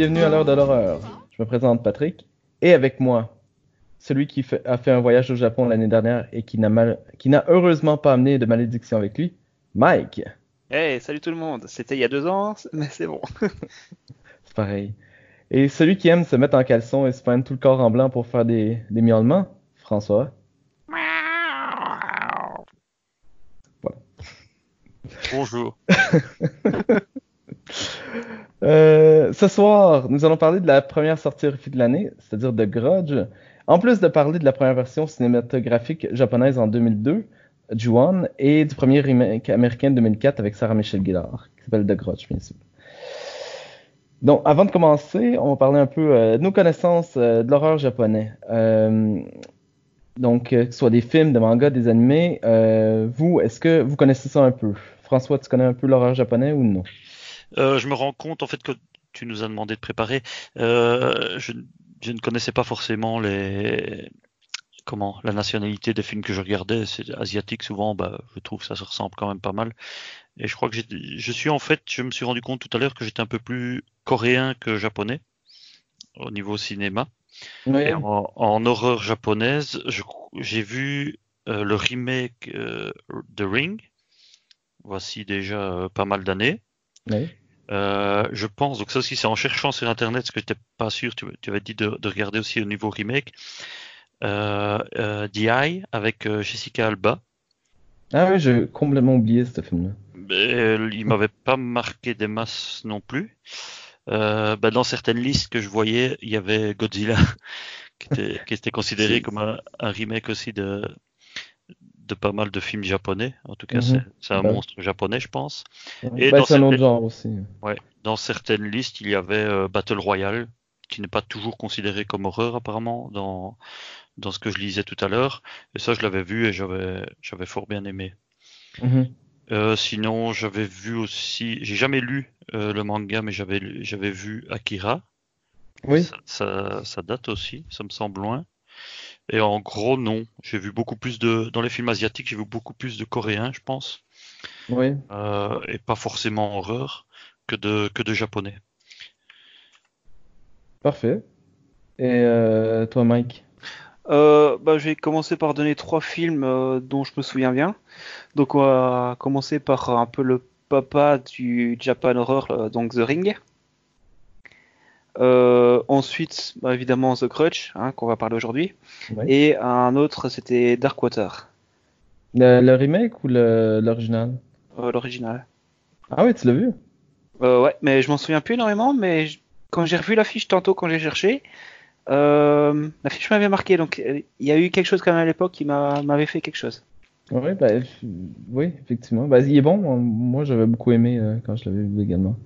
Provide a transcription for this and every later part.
bienvenue à l'heure de l'horreur. Je me présente Patrick et avec moi, celui qui fait- a fait un voyage au Japon l'année dernière et qui n'a heureusement pas amené de malédiction avec lui, Mike. Hey, salut tout le monde. C'était il y a deux ans, mais c'est bon. C'est pareil. Et celui qui aime se mettre en caleçon et se peindre tout le corps en blanc pour faire des, des miaulements, François. Bonjour. Euh, ce soir, nous allons parler de la première sortie horrifique de l'année, c'est-à-dire de Grudge. En plus de parler de la première version cinématographique japonaise en 2002, Ju-On, et du premier remake américain de 2004 avec Sarah Michelle Gellar, qui s'appelle The Grudge, bien sûr. Donc, avant de commencer, on va parler un peu euh, de nos connaissances euh, de l'horreur japonais. Donc, que ce soit des films, des mangas, des animés, vous, est-ce que vous connaissez ça un peu? François, tu connais un peu l'horreur japonais ou non? Euh, je me rends compte en fait que tu nous as demandé de préparer. Euh, je, je ne connaissais pas forcément les comment la nationalité des films que je regardais. C'est asiatique souvent. Bah, je trouve que ça se ressemble quand même pas mal. Et je crois que je suis en fait, je me suis rendu compte tout à l'heure que j'étais un peu plus coréen que japonais au niveau cinéma. Oui. Et en, en horreur japonaise, j'ai vu euh, le remake euh, de Ring. Voici déjà euh, pas mal d'années. Oui. Euh, je pense, donc ça aussi c'est en cherchant sur internet, parce que j'étais pas sûr, tu, tu avais dit de, de regarder aussi au niveau remake, euh, euh, The Eye avec euh, Jessica Alba. Ah oui, j'ai complètement oublié ce film-là. Euh, il m'avait pas marqué des masses non plus. Bah, dans certaines listes que je voyais, il y avait Godzilla qui était, qui était considéré comme un, un remake aussi de, de pas mal de films japonais. En tout cas, Mhm. c'est c'est un Bah. monstre japonais, je pense. Ouais. Et Ben, dans genre aussi. Ouais, certaines listes, il y avait euh, Battle Royale, qui n'est pas toujours considéré comme horreur apparemment dans dans ce que je lisais tout à l'heure. Et ça, je l'avais vu et j'avais j'avais fort bien aimé. Mhm. Euh, sinon, j'avais vu aussi, j'ai jamais lu euh, le manga, mais j'avais j'avais vu Akira. Oui. Ça, ça, ça date aussi, ça me semble loin. Et en gros, non. J'ai vu beaucoup plus de dans les films asiatiques, j'ai vu beaucoup plus de coréens, je pense, Oui. euh, et pas forcément horreur que de que de japonais. Parfait. Et euh, toi, Mike? Euh, bah, je vais commencer par donner trois films euh, dont je me souviens bien. Donc, on va commencer par un peu le papa du Japan Horror, euh, donc The Ring. Euh, ensuite, bah, évidemment, The Crutch, hein, qu'on va parler aujourd'hui. Et un autre, c'était Darkwater, Le, le remake ou l'original? euh, l'original. Ah oui, tu l'as vu? Euh, ouais, mais je m'en souviens plus énormément, mais je- quand j'ai revu l'affiche tantôt, quand j'ai cherché, euh, l'affiche m'avait marqué, donc euh, il y a eu quelque chose quand même à l'époque qui m'a- m'avait fait quelque chose. Oui, ben, f- oui, effectivement. Ben, il est bon. Moi, j'avais beaucoup aimé euh, quand je l'avais vu également.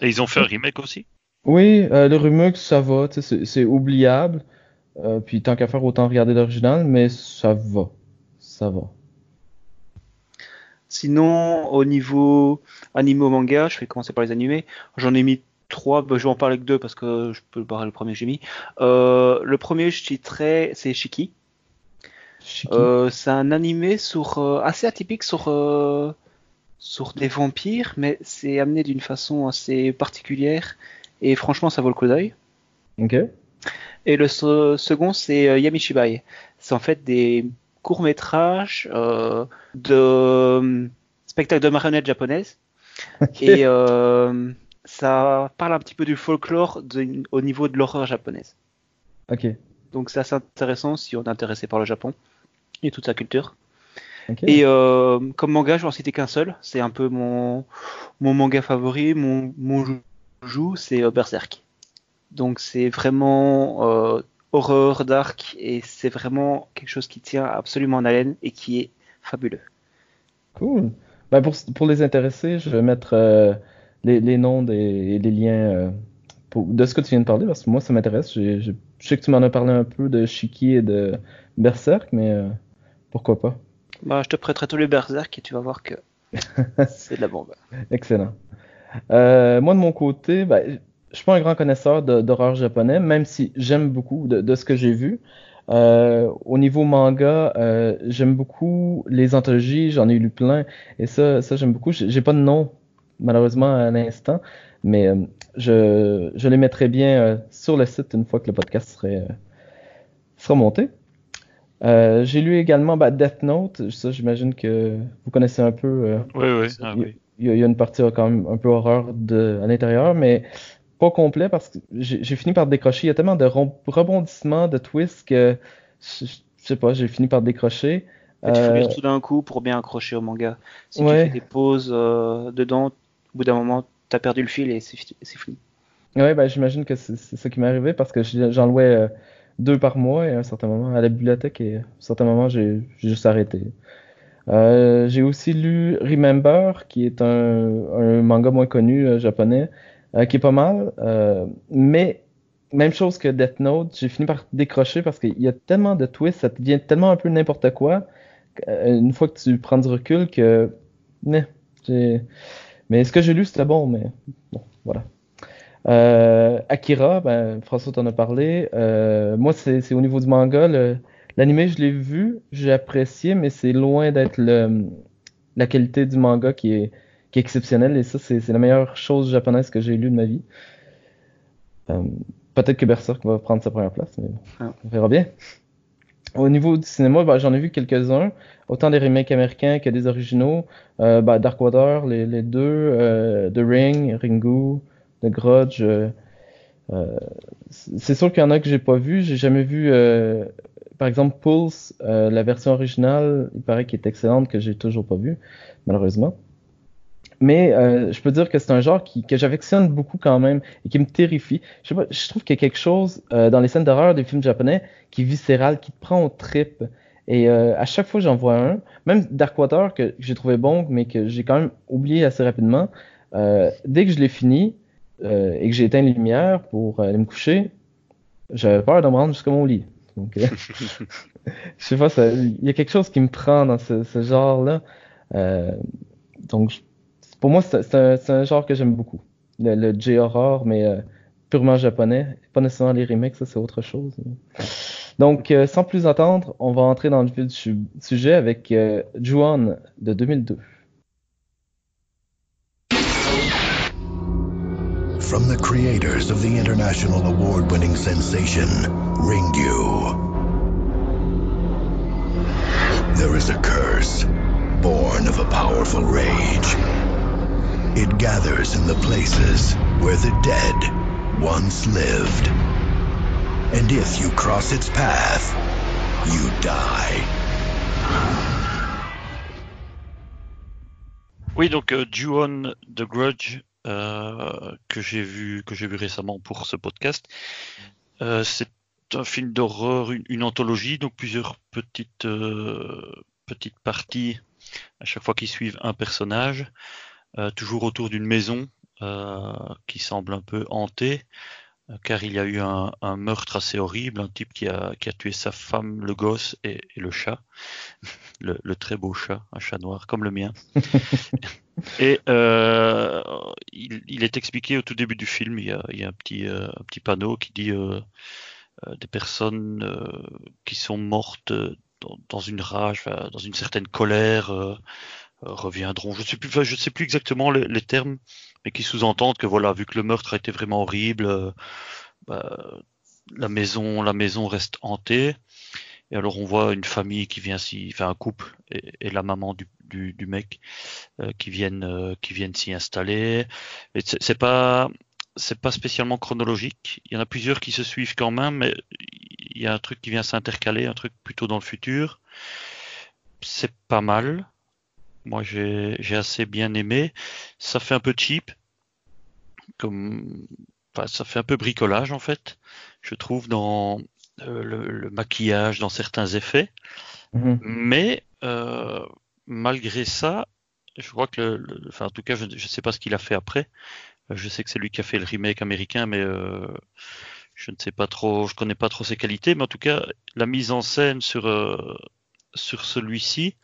Et ils ont fait un remake aussi? Oui, euh, le remake, ça va. C'est oubliable. Euh, puis tant qu'à faire, autant regarder l'original, mais ça va. Ça va. Sinon, au niveau anime ou manga, je vais commencer par les animés. J'en ai mis trois, bah, je vais en parler que deux parce que je peux parler le premier que j'ai mis. Euh, le premier, je citerai, c'est Shiki. Shiki. Euh, c'est un animé sur, euh, assez atypique sur, sur des vampires, mais c'est amené d'une façon assez particulière. Et franchement, ça vaut le coup d'œil. Ok. Et le se- second, c'est euh, Yamishibai. C'est en fait des courts-métrages euh, de euh, spectacles de marionnettes japonaises. Ok. Et euh, ça parle un petit peu du folklore de- au niveau de l'horreur japonaise. Ok. Donc c'est assez intéressant si on est intéressé par le Japon et toute sa culture. Ok. Et euh, comme manga, je vais en citer qu'un seul. C'est un peu mon, mon manga favori, mon, mon joujou, c'est euh, Berserk. Donc c'est vraiment euh, horreur, dark, et c'est vraiment quelque chose qui tient absolument en haleine et qui est fabuleux. Cool. Ben pour, pour les intéressés, je vais mettre euh, les, les noms des, et les liens euh, pour- de ce que tu viens de parler, parce que moi, ça m'intéresse. Je sais que tu m'en as parlé un peu de Shiki et de Berserk, mais euh, pourquoi pas? Bah, je te prêterai tous les Berserk et tu vas voir que c'est de la bombe. Excellent. Euh, moi, de mon côté, ben, je suis pas un grand connaisseur d'horreur japonais, même si j'aime beaucoup de, de ce que j'ai vu. Euh, au niveau manga, euh, j'aime beaucoup les anthologies, j'en ai lu plein, et ça, ça j'aime beaucoup. J'ai pas de nom, malheureusement, à l'instant, mais je, je les mettrai bien sur le site une fois que le podcast serait, sera monté. J'ai lu également bah, Death Note, ça j'imagine que vous connaissez un peu. oui, oui. Ah, oui. Il, y a, il, y a, une partie quand même un peu horreur de, à l'intérieur, mais pas complet parce que j'ai fini par décrocher. Il y a tellement de rebondissements, de twists que je, sais pas, j'ai fini par décrocher. Il faut lire tout d'un coup pour bien accrocher au manga. Si tu fais des pauses euh, dedans, au bout d'un moment, tu as perdu le fil et c'est fini. Ouais, ben, j'imagine que c'est ça qui m'est arrivé parce que j'en louais euh, deux par mois et à un certain moment à la bibliothèque et à un certain moment j'ai juste arrêté. Euh, j'ai aussi lu Remember, qui est un, manga moins connu japonais, euh, qui est pas mal. Euh, mais même chose que Death Note, j'ai fini par décrocher parce qu'il y a tellement de twists, ça devient tellement un peu n'importe quoi. Euh, une fois que tu prends du recul que. Mais, ce que j'ai lu, c'était bon, mais bon, voilà. Euh, Akira, ben, François t'en a parlé. Euh, moi, c'est au niveau du manga. L'anime, je l'ai vu, j'ai apprécié, mais c'est loin d'être la qualité du manga qui est, qui est exceptionnel. Et ça, c'est la meilleure chose japonaise que j'ai lue de ma vie. Euh, Peut-être que Berserk va prendre sa première place, mais ah. on verra bien. Au niveau du cinéma, bah, j'en ai vu quelques-uns, autant des remakes américains que des originaux. Euh, bah, Dark Water, les, les deux, euh, The Ring, Ringu, The Grudge. Euh, euh, c'est sûr qu'il y en a que j'ai pas vu. J'ai jamais vu, euh, par exemple, Pulse, la version originale, il paraît qu'elle est excellente, que j'ai toujours pas vu, malheureusement. Mais euh, je peux dire que c'est un genre qui, que j'affectionne beaucoup quand même et qui me terrifie. Je, sais pas, je trouve qu'il y a quelque chose euh, dans les scènes d'horreur des films japonais qui est viscéral, qui te prend au trip. Et euh, à chaque fois que j'en vois un, même Darkwater que j'ai trouvé bon, mais que j'ai quand même oublié assez rapidement, euh, dès que je l'ai fini euh, et que j'ai éteint les lumières pour aller me coucher, j'avais peur de me rendre jusqu'à mon lit. Donc, je sais pas, il y a quelque chose qui me prend dans ce, genre-là. donc, je pour moi, c'est un, genre que j'aime beaucoup. Le, J-horror, mais euh, purement japonais. Pas nécessairement les remakes, ça c'est autre chose. Donc, euh, sans plus attendre, on va entrer dans le vif du sujet avec euh, Juan de 2002. From the creators of the international award-winning sensation, Ringyu. There is a curse, born of a powerful rage. It gathers in the places where the dead once lived. And if you cross its path, you die. Oui, donc euh, The Grudge euh, que j'ai vu que j'ai vu récemment pour ce podcast, euh, c'est un film d'horreur, une, anthologie, donc plusieurs petites euh, petites parties à chaque fois qui suivent un personnage. Toujours autour d'une maison qui semble un peu hantée, car il y a eu un, meurtre assez horrible, un type qui a, qui a tué sa femme, le gosse et, le chat, le, très beau chat, un chat noir comme le mien. et euh, il, est expliqué au tout début du film, il y a, il un, petit, un petit panneau qui dit euh, des personnes qui sont mortes dans, dans une rage, dans une certaine colère, euh, reviendront. Je ne sais plus, je sais plus exactement les, termes, mais qui sous-entendent que voilà, vu que le meurtre a été vraiment horrible, euh, bah, la maison, la maison reste hantée. Et alors on voit une famille qui vient s'y, enfin un couple et, la maman du, du, du mec euh, qui viennent qui viennent s'y installer. C'est pas c'est pas spécialement chronologique. Il y en a plusieurs qui se suivent quand même, mais il y a un truc qui vient s'intercaler, un truc plutôt dans le futur. C'est pas mal. Moi, j'ai assez bien aimé. Ça fait un peu cheap, comme, ça fait un peu bricolage en fait. Je trouve dans euh, le, maquillage, dans certains effets. Mhm. Mais euh, malgré ça, je crois que, le, enfin, en tout cas, je ne sais pas ce qu'il a fait après. Je sais que c'est lui qui a fait le remake américain, mais euh, je ne sais pas trop, je connais pas trop ses qualités. Mais en tout cas, la mise en scène sur sur celui-ci,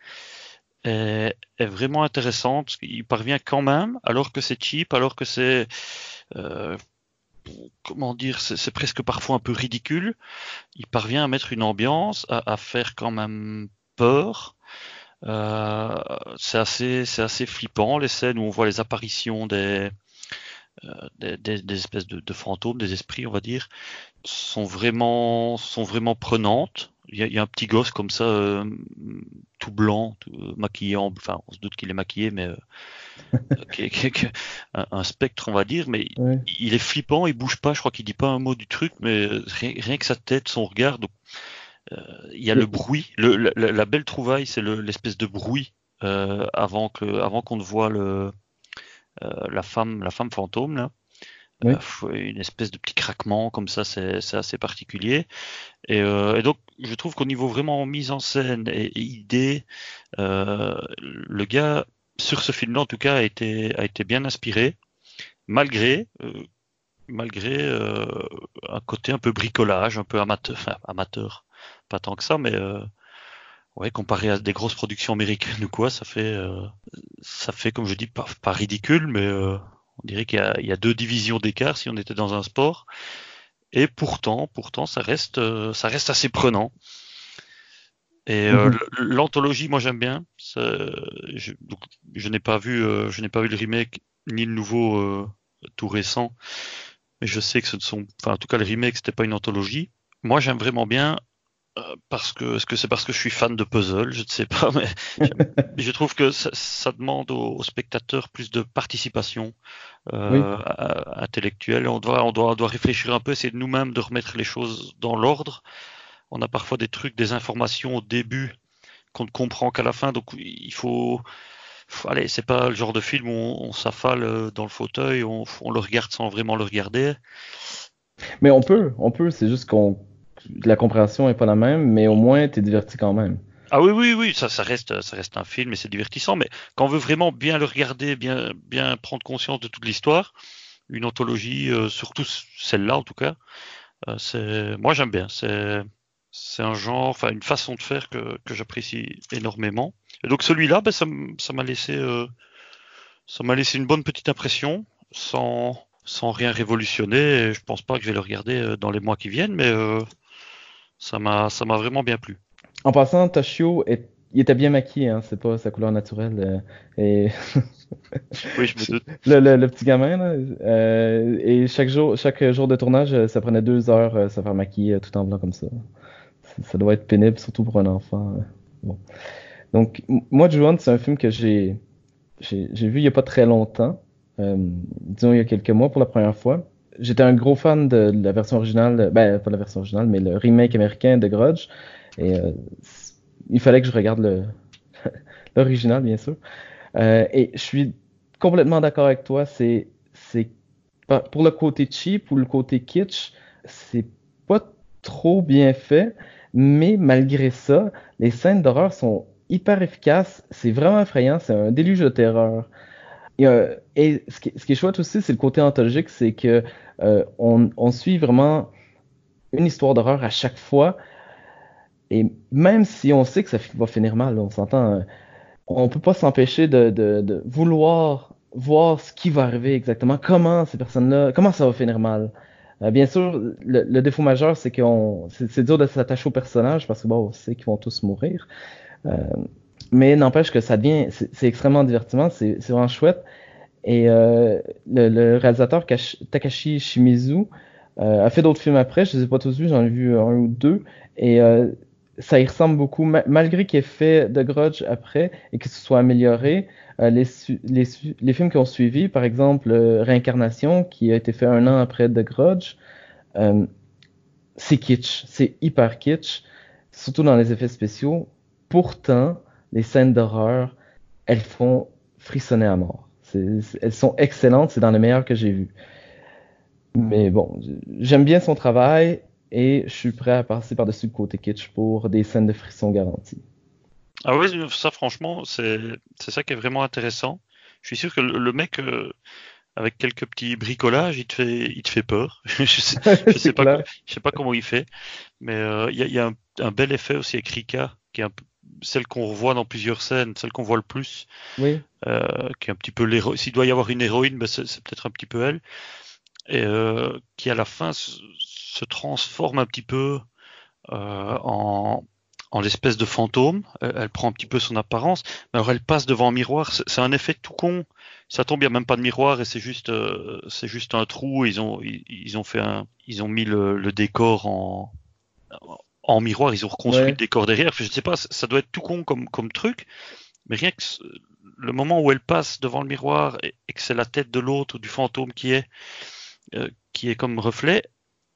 est, vraiment intéressante. Il parvient quand même, alors que c'est cheap, alors que c'est euh, comment dire, c'est presque parfois un peu ridicule. Il parvient à mettre une ambiance, à, faire quand même peur. Euh, c'est assez, c'est assez flippant les scènes où on voit les apparitions des, euh, des, des, des, espèces de, de, fantômes, des esprits, on va dire, sont vraiment, sont vraiment prenantes. Il y a, il y a un petit gosse comme ça, euh, tout blanc, tout, euh, maquillé, en, enfin, on se doute qu'il est maquillé, mais euh, qui, qui, qui, un, un, spectre, on va dire, mais ouais. il, il, est flippant, il bouge pas, je crois qu'il dit pas un mot du truc, mais rien, rien que sa tête, son regard, donc il y a le bruit, le, la, la, belle trouvaille, c'est l'espèce de bruit avant que, avant qu'on ne voit le, la femme, la femme fantôme là. Oui. une espèce de petit craquement comme ça, c'est assez particulier. Et, et, donc, je trouve qu'au niveau vraiment mise en scène et, idée, le gars sur ce film-là, en tout cas, a été, a été bien inspiré, malgré, euh, malgré euh, un côté un peu bricolage, un peu amateur, enfin, amateur, pas tant que ça, mais euh, ouais, comparé à des grosses productions américaines ou quoi, ça fait, euh, ça fait comme je dis, pas, pas ridicule, mais euh, on dirait qu'il y, y, a deux divisions d'écart si on était dans un sport. Et pourtant, pourtant, ça reste, euh, ça reste assez prenant. Et mm -hmm. l'anthologie, moi j'aime bien. Je, donc, je n'ai pas vu, je n'ai pas vu le remake ni le nouveau tout récent, mais je sais que ce ne sont, enfin en tout cas le remake c'était pas une anthologie. Moi j'aime vraiment bien euh, parce que est-ce que c'est parce que je suis fan de puzzle? Je ne sais pas, mais je trouve que ça, ça demande aux, aux, spectateurs plus de participation euh, oui. intellectuelle. On doit, on doit, on doit réfléchir un peu, essayer de nous-mêmes de remettre les choses dans l'ordre. On a parfois des trucs, des informations au début qu'on ne comprend qu'à la fin, donc il faut, faut allez, c'est pas le genre de film où on, on s'affale dans le fauteuil, on, on le regarde sans vraiment le regarder. Mais on peut, on peut, c'est juste qu'on la compréhension est pas la même, mais au moins tu es diverti quand même. Ah oui, oui, oui, ça, reste, ça reste un film et c'est divertissant. Mais quand on veut vraiment bien le regarder, bien, bien prendre conscience de toute l'histoire, une anthologie, euh, surtout celle-là en tout cas, euh, c'est, moi j'aime bien. C'est, un genre, enfin une façon de faire que, j'apprécie énormément. Et donc celui-là, ben, ça, ça m'a laissé, euh, ça m'a laissé une bonne petite impression, sans, rien révolutionner. Et je pense pas que je vais le regarder dans les mois qui viennent, mais ça m'a ça m'a vraiment bien plu. En passant, Toshio est il était bien maquillé, hein, c'est pas sa couleur naturelle. Euh, et oui, je me doute. Le, le, le petit gamin, là, euh, et chaque jour, chaque jour de tournage, ça prenait deux heures euh, se faire maquiller tout en blanc comme ça. Ça doit être pénible, surtout pour un enfant. Bon. Donc, moi, Juan, c'est un film que j'ai j'ai vu il y a pas très longtemps, euh, disons il y a quelques mois pour la première fois. J'étais un gros fan de la version originale, ben pas la version originale, mais le remake américain de Grudge. Et euh, il fallait que je regarde l'original, bien sûr. Euh, et je suis complètement d'accord avec toi. C'est c'est pour le côté cheap ou le côté kitsch, c'est pas trop bien fait, mais malgré ça, les scènes d'horreur sont hyper efficaces. C'est vraiment effrayant. C'est un déluge de terreur. Et, euh, ce, qui, ce, qui, est chouette aussi, c'est le côté anthologique, c'est que euh, on, suit vraiment une histoire d'horreur à chaque fois. Et même si on sait que ça va finir mal, on s'entend, euh, on peut pas s'empêcher de, vouloir voir ce qui va arriver exactement, comment ces personnes-là, comment ça va finir mal. Euh, bien sûr, le, défaut majeur, c'est qu'on, c'est dur de s'attacher aux personnages parce que bon, on sait qu'ils vont tous mourir. Mais n'empêche que ça devient, c'est extrêmement divertissant, c'est vraiment chouette. Et euh, le, le, réalisateur Takashi Shimizu euh, a fait d'autres films après, je les ai pas tous vus, j'en ai vu un ou deux, et euh, ça y ressemble beaucoup, malgré qu'il ait fait The Grudge après et que ce soit amélioré. Euh, les, les, les, films qui ont suivi, par exemple Réincarnation, qui a été fait un an après The Grudge, c'est kitsch, c'est hyper kitsch, surtout dans les effets spéciaux. Pourtant, les scènes d'horreur, elles font frissonner à mort. Elles sont excellentes, c'est dans les meilleures que j'ai vues. Mais bon, j'aime bien son travail et je suis prêt à passer par-dessus le côté kitsch pour des scènes de frissons garanties. Ah oui, ça franchement, c'est ça qui est vraiment intéressant. Je suis sûr que le, le mec, euh, avec quelques petits bricolages, il te fait, il te fait peur. je sais, je sais pas, je sais pas comment il fait, mais euh, il y a, y a un, un, bel effet aussi avec Rika, qui est un peu celle qu'on revoit dans plusieurs scènes, celle qu'on voit le plus, oui. euh, qui est un petit peu l'héroïne. S'il doit y avoir une héroïne, ben c'est peut-être un petit peu elle. et euh, qui à la fin se, se transforme un petit peu euh, en, en l'espèce de fantôme. Elle, elle prend un petit peu son apparence, mais alors elle passe devant un miroir. C'est un effet tout con. Ça tombe, il n'y a même pas de miroir et c'est juste, c'est juste un trou. Ils ont, ils, ils ont fait un, ils ont mis le, le décor en, en miroir. Ils ont reconstruit Ouais. le décor derrière. Je sais pas, ça doit être tout con comme, comme truc, mais rien que le moment où elle passe devant le miroir et, et que c'est la tête de l'autre ou du fantôme qui est, euh, qui est comme reflet,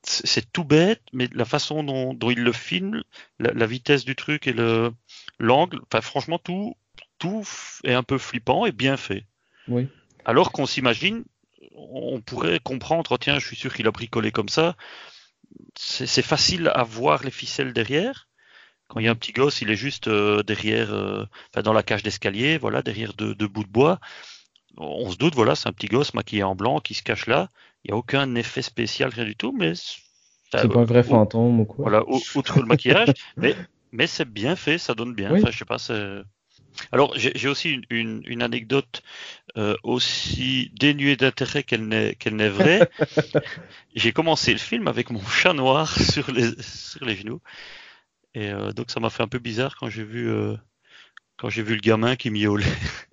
c'est tout bête, mais la façon dont, dont il le filme, la, la vitesse du truc et le l'angle, enfin franchement tout tout est un peu flippant et bien fait. Oui. Alors qu'on s'imagine, on pourrait comprendre, tiens, je suis sûr qu'il a bricolé comme ça. C'est facile à voir les ficelles derrière. Quand il y a un petit gosse, il est juste euh, derrière, euh, enfin, dans la cage d'escalier, voilà, derrière deux, deux bouts de bois. On se doute, voilà, c'est un petit gosse maquillé en blanc qui se cache là. Il n'y a aucun effet spécial, rien du tout, mais C'est euh, pas un vrai fantôme ou quoi. voilà, outre le maquillage, mais, mais c'est bien fait, ça donne bien. Oui. Enfin, je sais pas, c'est- Alors, j'ai aussi une, une, une anecdote euh, aussi dénuée d'intérêt qu'elle n'est qu'elle n'est vraie. j'ai commencé le film avec mon chat noir sur les, sur les genoux. Et euh, donc, ça m'a fait un peu bizarre quand j'ai vu, euh, quand j'ai vu le gamin qui miaulait.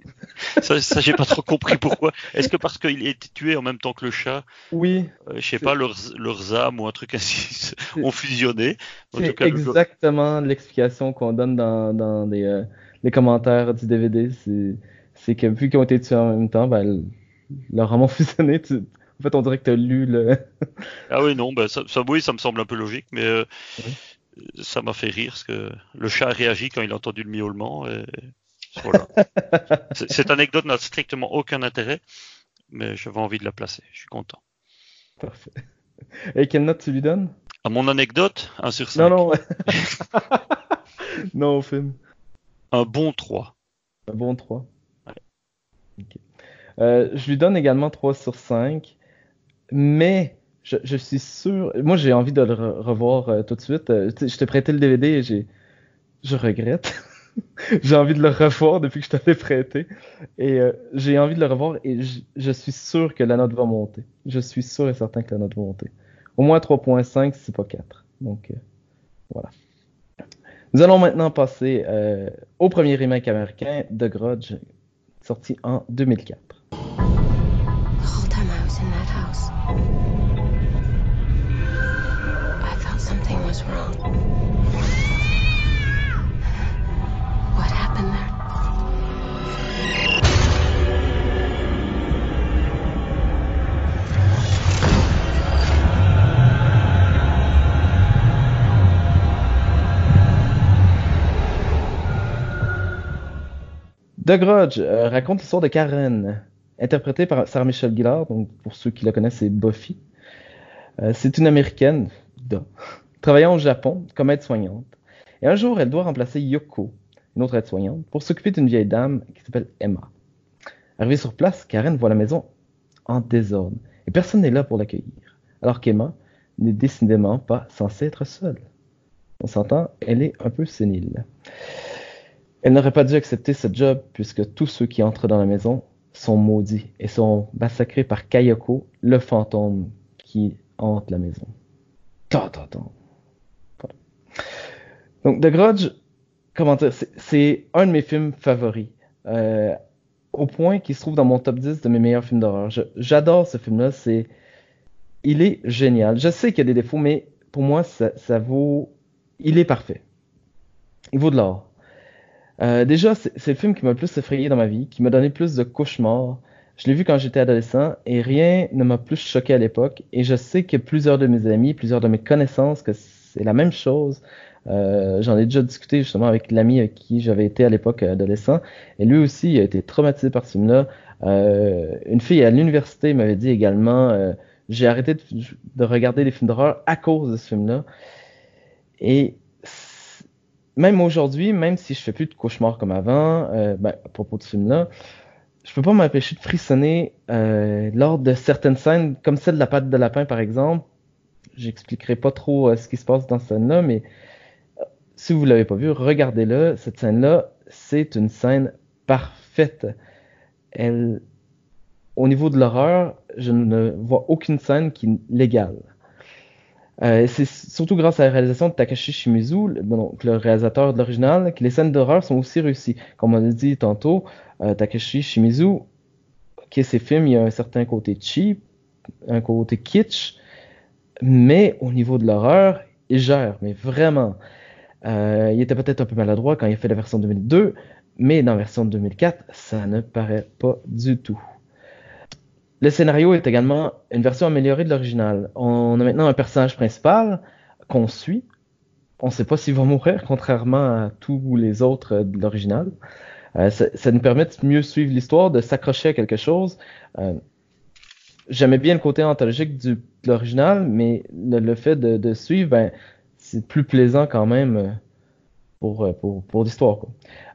ça, ça j'ai pas trop compris pourquoi. Est-ce que parce qu'il a été tué en même temps que le chat? Oui, euh, je sais pas, leurs, leurs âmes ou un truc ainsi ont fusionné. C'est exactement l'explication qu'on donne dans, dans les, euh, les commentaires du DVD. C'est, que vu qu'ils ont été tués en même temps, ben, leur âme ont fusionné. Tu- En fait, on dirait que tu as lu le. Ah oui, non, bah, ça, ça, oui, ça me semble un peu logique, mais euh, Oui. ça m'a fait rire parce que le chat a réagi quand il a entendu le miaulement. Et... Voilà. Cette anecdote n'a strictement aucun intérêt, mais j'avais envie de la placer. Je suis content. Parfait. Et quelle note tu lui donnes? À mon anecdote, 1 sur 5. Non, non. non, au film. Un bon 3. Un bon 3. Ouais. Ok. Euh, je lui donne également 3 sur 5. Mais je, je suis sûr. Moi, j'ai envie de le re- revoir euh, tout de suite. Euh, je t'ai prêté le DVD et j'ai. Je regrette. j'ai envie de le revoir depuis que je t'avais prêté. Et j'ai envie de le revoir et je, suis sûr que la note va monter. Je suis sûr et certain que la note va monter. Au moins 3.5 si c'est pas 4. Donc voilà. Nous allons maintenant passer euh, au premier remake américain de Grudge, sorti en 2004. The The Grudge euh, raconte l'histoire de Karen, interprétée par Sarah Michelle Gellar, donc pour ceux qui la connaissent, c'est Buffy. Euh, c'est une américaine, travaillant au Japon comme aide-soignante. Et un jour, elle doit remplacer Yoko, une autre aide-soignante, pour s'occuper d'une vieille dame qui s'appelle Emma. Arrivée sur place, Karen voit la maison en désordre et personne n'est là pour l'accueillir. Alors qu'Emma n'est décidément pas censée être seule. On s'entend, elle est un peu sénile. Elle n'aurait pas dû accepter ce job puisque tous ceux qui entrent dans la maison sont maudits et sont massacrés par Kayoko, le fantôme qui hante la maison. Ta, ta, ta. Voilà. Donc, The Grudge, comment dire, c'est- un de mes films favoris. Euh, au point qu'il se trouve dans mon top 10 de mes meilleurs films d'horreur. J'adore ce film-là. C'est, il est génial. Je sais qu'il y a des défauts, mais pour moi, ça vaut, il est parfait. Il vaut de l'or. Euh, déjà, c'est le film qui m'a le plus effrayé dans ma vie, qui m'a donné plus de cauchemars. Je l'ai vu quand j'étais adolescent et rien ne m'a plus choqué à l'époque. Et je sais que plusieurs de mes amis, plusieurs de mes connaissances, que c'est la même chose. Euh, J'en ai déjà discuté justement avec l'ami avec qui j'avais été à l'époque adolescent. Et lui aussi, il a été traumatisé par ce film-là. Euh, une fille à l'université m'avait dit également, j'ai arrêté de, de regarder les films d'horreur à cause de ce film-là. Et même aujourd'hui, même si je fais plus de cauchemars comme avant, euh, ben, à propos de ce film-là, je peux pas m'empêcher de frissonner euh, lors de certaines scènes, comme celle de la pâte de lapin par exemple. J'expliquerai pas trop euh, ce qui se passe dans cette scène-là, mais euh, si vous l'avez pas vu, regardez-le. Cette scène-là, c'est une scène parfaite. Elle, au niveau de l'horreur, je ne vois aucune scène qui légale. Euh, c'est surtout grâce à la réalisation de Takashi Shimizu, donc le réalisateur de l'original, que les scènes d'horreur sont aussi réussies. Comme on l'a dit tantôt, euh, Takashi Shimizu, qui ses films, il y a un certain côté cheap, un côté kitsch, mais au niveau de l'horreur, il gère, mais vraiment. Euh, il était peut-être un peu maladroit quand il a fait la version 2002, mais dans la version 2004, ça ne paraît pas du tout. Le scénario est également une version améliorée de l'original. On a maintenant un personnage principal qu'on suit. On ne sait pas s'il va mourir, contrairement à tous les autres de l'original. Euh, ça, nous permet de mieux suivre l'histoire, de s'accrocher à quelque chose. Euh, J'aimais bien le côté anthologique de l'original, mais le, fait de, suivre, ben, c'est plus plaisant quand même euh, pour, euh, pour, pour l'histoire.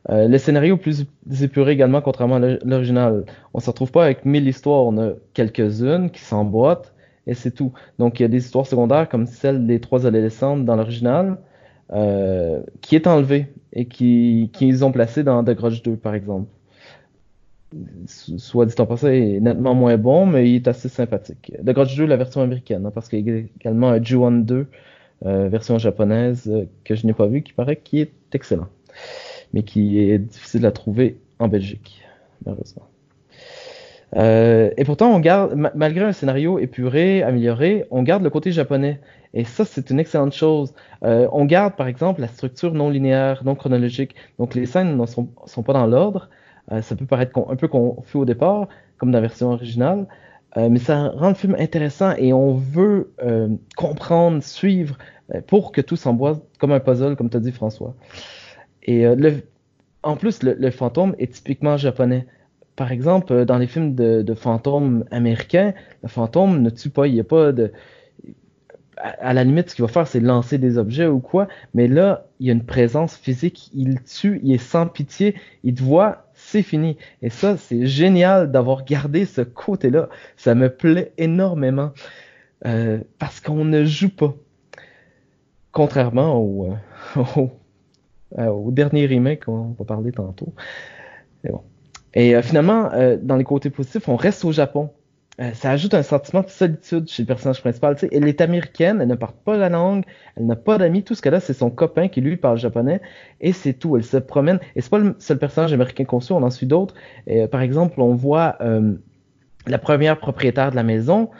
Euh, le scénario plus épuré également, contrairement à l'original. On ne se retrouve pas avec mille histoires, on a quelques-unes qui s'emboîtent et c'est tout. Donc il y a des histoires secondaires comme celle des trois adolescentes dans l'original, euh, qui est enlevée et qui, qui ils ont placé dans The Grudge 2 par exemple. Soit dit en passant, il est nettement moins bon, mais il est assez sympathique. The Grudge 2, la version américaine, hein, parce qu'il y a également un Ju-On 2, euh, version japonaise, euh, que je n'ai pas vu, qui paraît qui est excellent mais qui est difficile à trouver en Belgique, malheureusement. Euh, et pourtant, on garde, malgré un scénario épuré, amélioré, on garde le côté japonais. Et ça, c'est une excellente chose. Euh, on garde, par exemple, la structure non linéaire, non chronologique. Donc, les scènes ne sont, pas dans l'ordre. Euh, ça peut paraître un peu confus au départ, comme dans la version originale. Euh, mais ça rend le film intéressant et on veut euh, comprendre, suivre, euh, pour que tout s'emboîte comme un puzzle, comme tu as dit, François. Et en plus, le, fantôme est typiquement japonais. Par exemple, dans les films de, fantômes américains, le fantôme ne tue pas. Il n'y a pas de. À, la limite, ce qu'il va faire, c'est lancer des objets ou quoi. Mais là, il y a une présence physique. Il tue, il est sans pitié. Il te voit, c'est fini. Et ça, c'est génial d'avoir gardé ce côté-là. Ça me plaît énormément. Euh, parce qu'on ne joue pas. Contrairement au, euh, au dernier remake qu'on va parler tantôt. Et, euh, finalement, euh, dans les côtés positifs, on reste au Japon. Ça ajoute un sentiment de solitude chez le personnage principal. elle est américaine, elle ne parle pas la langue, elle n'a pas d'amis, tout ce qu'elle a, c'est son copain qui lui parle japonais, et c'est tout. Elle se promène, et c'est pas le seul personnage américain qu'on suit, on en suit d'autres. par exemple, on voit la première propriétaire de la maison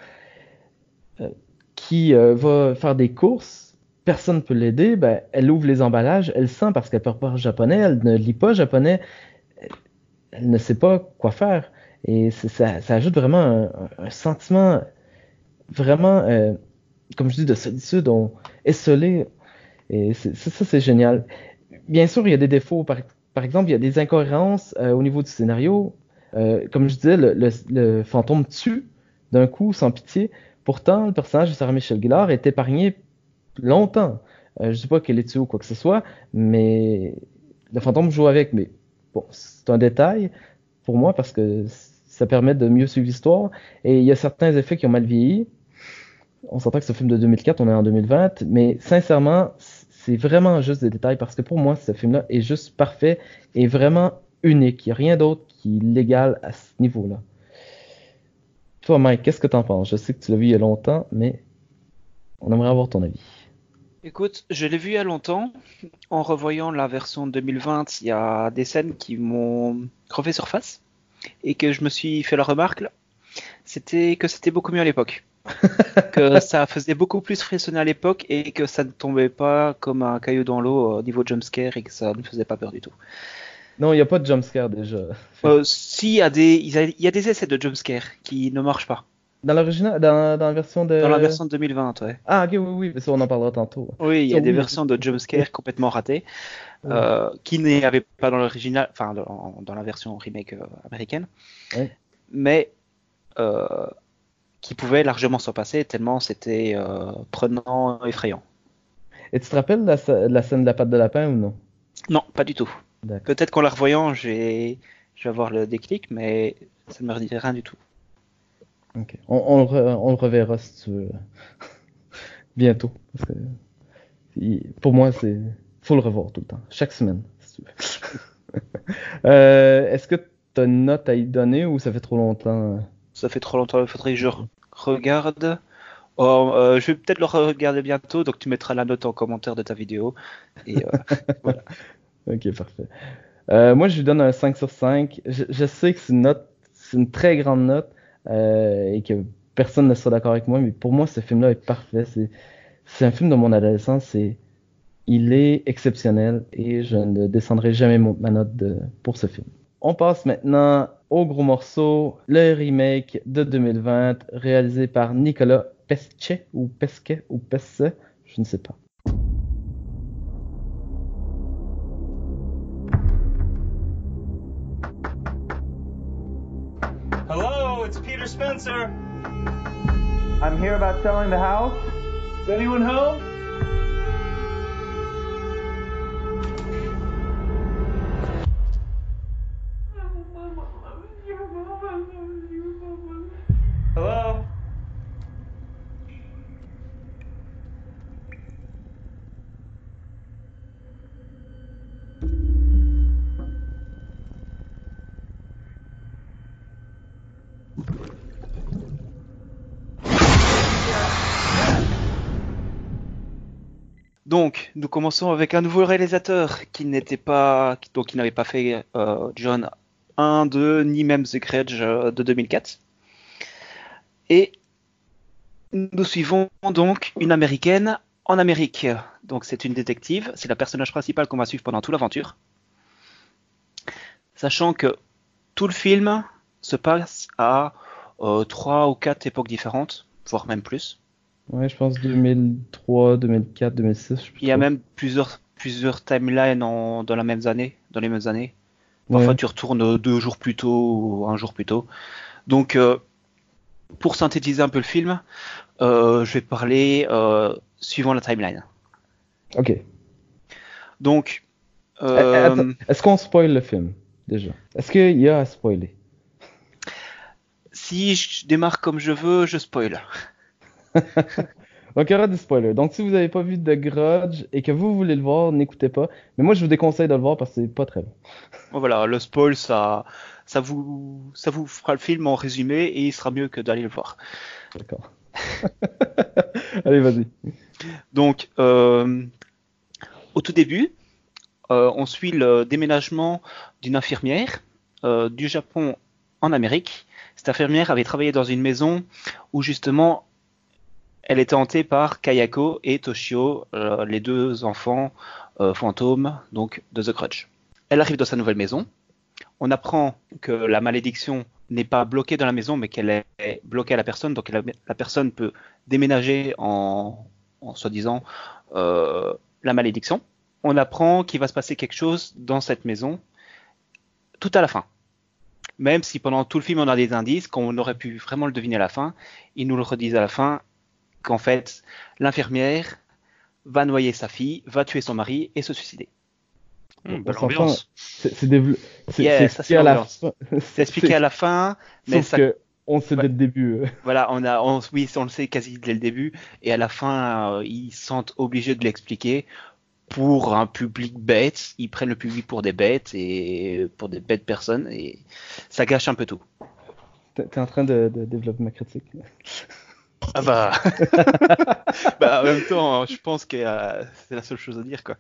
qui va faire des courses personne ne peut l'aider, ben, elle ouvre les emballages, elle sent parce qu'elle parle pas japonais, elle ne lit pas japonais, elle ne sait pas quoi faire. Et ça, ajoute vraiment un, sentiment vraiment, euh, comme je dis, de solitude, on, esselé. Et ça, c'est génial. Bien sûr, il y a des défauts. Par, exemple, il y a des incohérences euh, au niveau du scénario. Euh, comme je disais, le, fantôme tue d'un coup, sans pitié. Pourtant, le personnage de Sarah Michel Gellar est épargné longtemps. Je sais pas qu'elle est tuée ou quoi que ce soit, mais le fantôme joue avec. Mais bon, c'est un détail pour moi parce que ça permet de mieux suivre l'histoire. Et il y a certains effets qui ont mal vieilli. On s'entend que ce film de 2004, on est en 2020, mais sincèrement, c'est vraiment juste des détails parce que pour moi, ce film-là est juste parfait et vraiment unique. Il n'y a rien d'autre qui est légal à ce niveau-là. Toi, Mike, qu'est-ce que tu en penses? Je sais que tu l'as vu il y a longtemps, mais on aimerait avoir ton avis. Écoute, je l'ai vu il y a longtemps. En revoyant la version 2020, il y a des scènes qui m'ont refait surface et que je me suis fait la remarque. C'était que c'était beaucoup mieux à l'époque. que ça faisait beaucoup plus frissonner à l'époque et que ça ne tombait pas comme un caillou dans l'eau au niveau jumpscare et que ça ne faisait pas peur du tout. Non, il n'y a pas de jumpscare déjà. Euh, si, il y, a des, il y a des essais de jumpscare qui ne marchent pas. Dans l'original, dans, dans, la version de. Dans la version de 2020, ouais. Ah, ok, oui, oui, mais ça, on en parlera tantôt. Oui, il y a des versions de jumpscare complètement ratées, euh, qui n'avaient pas dans l'original, enfin, dans, dans, la version remake euh, américaine, ouais. mais euh, qui pouvaient largement s'en passer tellement c'était euh, prenant, effrayant. Et tu te rappelles la, la, scène de la patte de lapin ou non? Non, pas du tout. Peut-être qu'en la revoyant, je vais avoir le déclic, mais ça ne me redit rien du tout. Ok. On, on, le, on, le, reverra si tu veux. bientôt. Parce que, pour moi, c'est faut le revoir tout le temps, chaque semaine. Si tu veux. euh, Est-ce que tu as une note à y donner ou ça fait trop longtemps? Ça fait trop longtemps, il faudrait que je re- regarde. Oh, euh, je vais peut-être le regarder bientôt, donc tu mettras la note en commentaire de ta vidéo. Et, euh, Ok, parfait. Euh, moi, je lui donne un 5 sur 5. Je, je sais que c'est une note, c'est une très grande note et que personne ne sera d'accord avec moi, mais pour moi, ce film-là est parfait. C'est, un film de mon adolescence. C'est, il est exceptionnel et je ne descendrai jamais ma note pour ce film. On passe maintenant au gros morceau, le remake de 2020, réalisé par Nicolas Pesce ou Pesquet ou Pesce, je ne sais pas. It's Peter Spencer. I'm here about selling the house. Is anyone home? Donc, nous commençons avec un nouveau réalisateur qui n'était pas, donc qui n'avait pas fait euh, John 1, 2, ni même The Grudge euh, de 2004. Et nous suivons donc une américaine en Amérique. Donc, c'est une détective, c'est la personnage principale qu'on va suivre pendant toute l'aventure. Sachant que tout le film se passe à euh, trois ou quatre époques différentes, voire même plus. Ouais, je pense 2003, 2004, 2006. je sais plus Il y a trop. même plusieurs, plusieurs timelines en- dans, la même année, dans les mêmes années. Parfois, Ouais. tu retournes deux jours plus tôt ou un jour plus tôt. Donc, euh, pour synthétiser un peu le film, euh, je vais parler euh, suivant la timeline. Ok. Donc, Est-ce qu'on spoil le film déjà? Est-ce qu'il y a à spoiler? si je démarre comme je veux, je spoil. Donc il y aura des spoilers. Donc si vous n'avez pas vu The Grudge et que vous voulez le voir, n'écoutez pas. Mais moi je vous déconseille de le voir parce que c'est pas très bon. Voilà, le spoil, ça, ça, vous, ça vous fera le film en résumé et il sera mieux que d'aller le voir. D'accord. Allez, vas-y. Donc, euh, au tout début, euh, on suit le déménagement d'une infirmière euh, du Japon en Amérique. Cette infirmière avait travaillé dans une maison où justement elle était hantée par Kayako et Toshio, euh, les deux enfants euh, fantômes donc de The Grudge. Elle arrive dans sa nouvelle maison. On apprend que la malédiction n'est pas bloquée dans la maison, mais qu'elle est bloquée à la personne. Donc la, la personne peut déménager en, en soi-disant euh, la malédiction. On apprend qu'il va se passer quelque chose dans cette maison tout à la fin. Même si pendant tout le film on a des indices, qu'on aurait pu vraiment le deviner à la fin, ils nous le redisent à la fin qu'en fait l'infirmière va noyer sa fille, va tuer son mari et se suicider. S'entend. ambiance. C'est Yeah, expliqué à la fin. C'est expliqué à la fin, mais Sauf ça, que on sait Ouais. dès le début. euh. voilà, on a, on, oui, on le sait quasi dès le début, et à la fin, euh, ils se sentent obligés de l'expliquer pour un public bête. Ils prennent le public pour des bêtes et pour des bêtes personnes, et ça gâche un peu tout. T'es en train de, de développer ma critique. Ah bah, bah en même temps, je pense que euh, c'est la seule chose à dire quoi.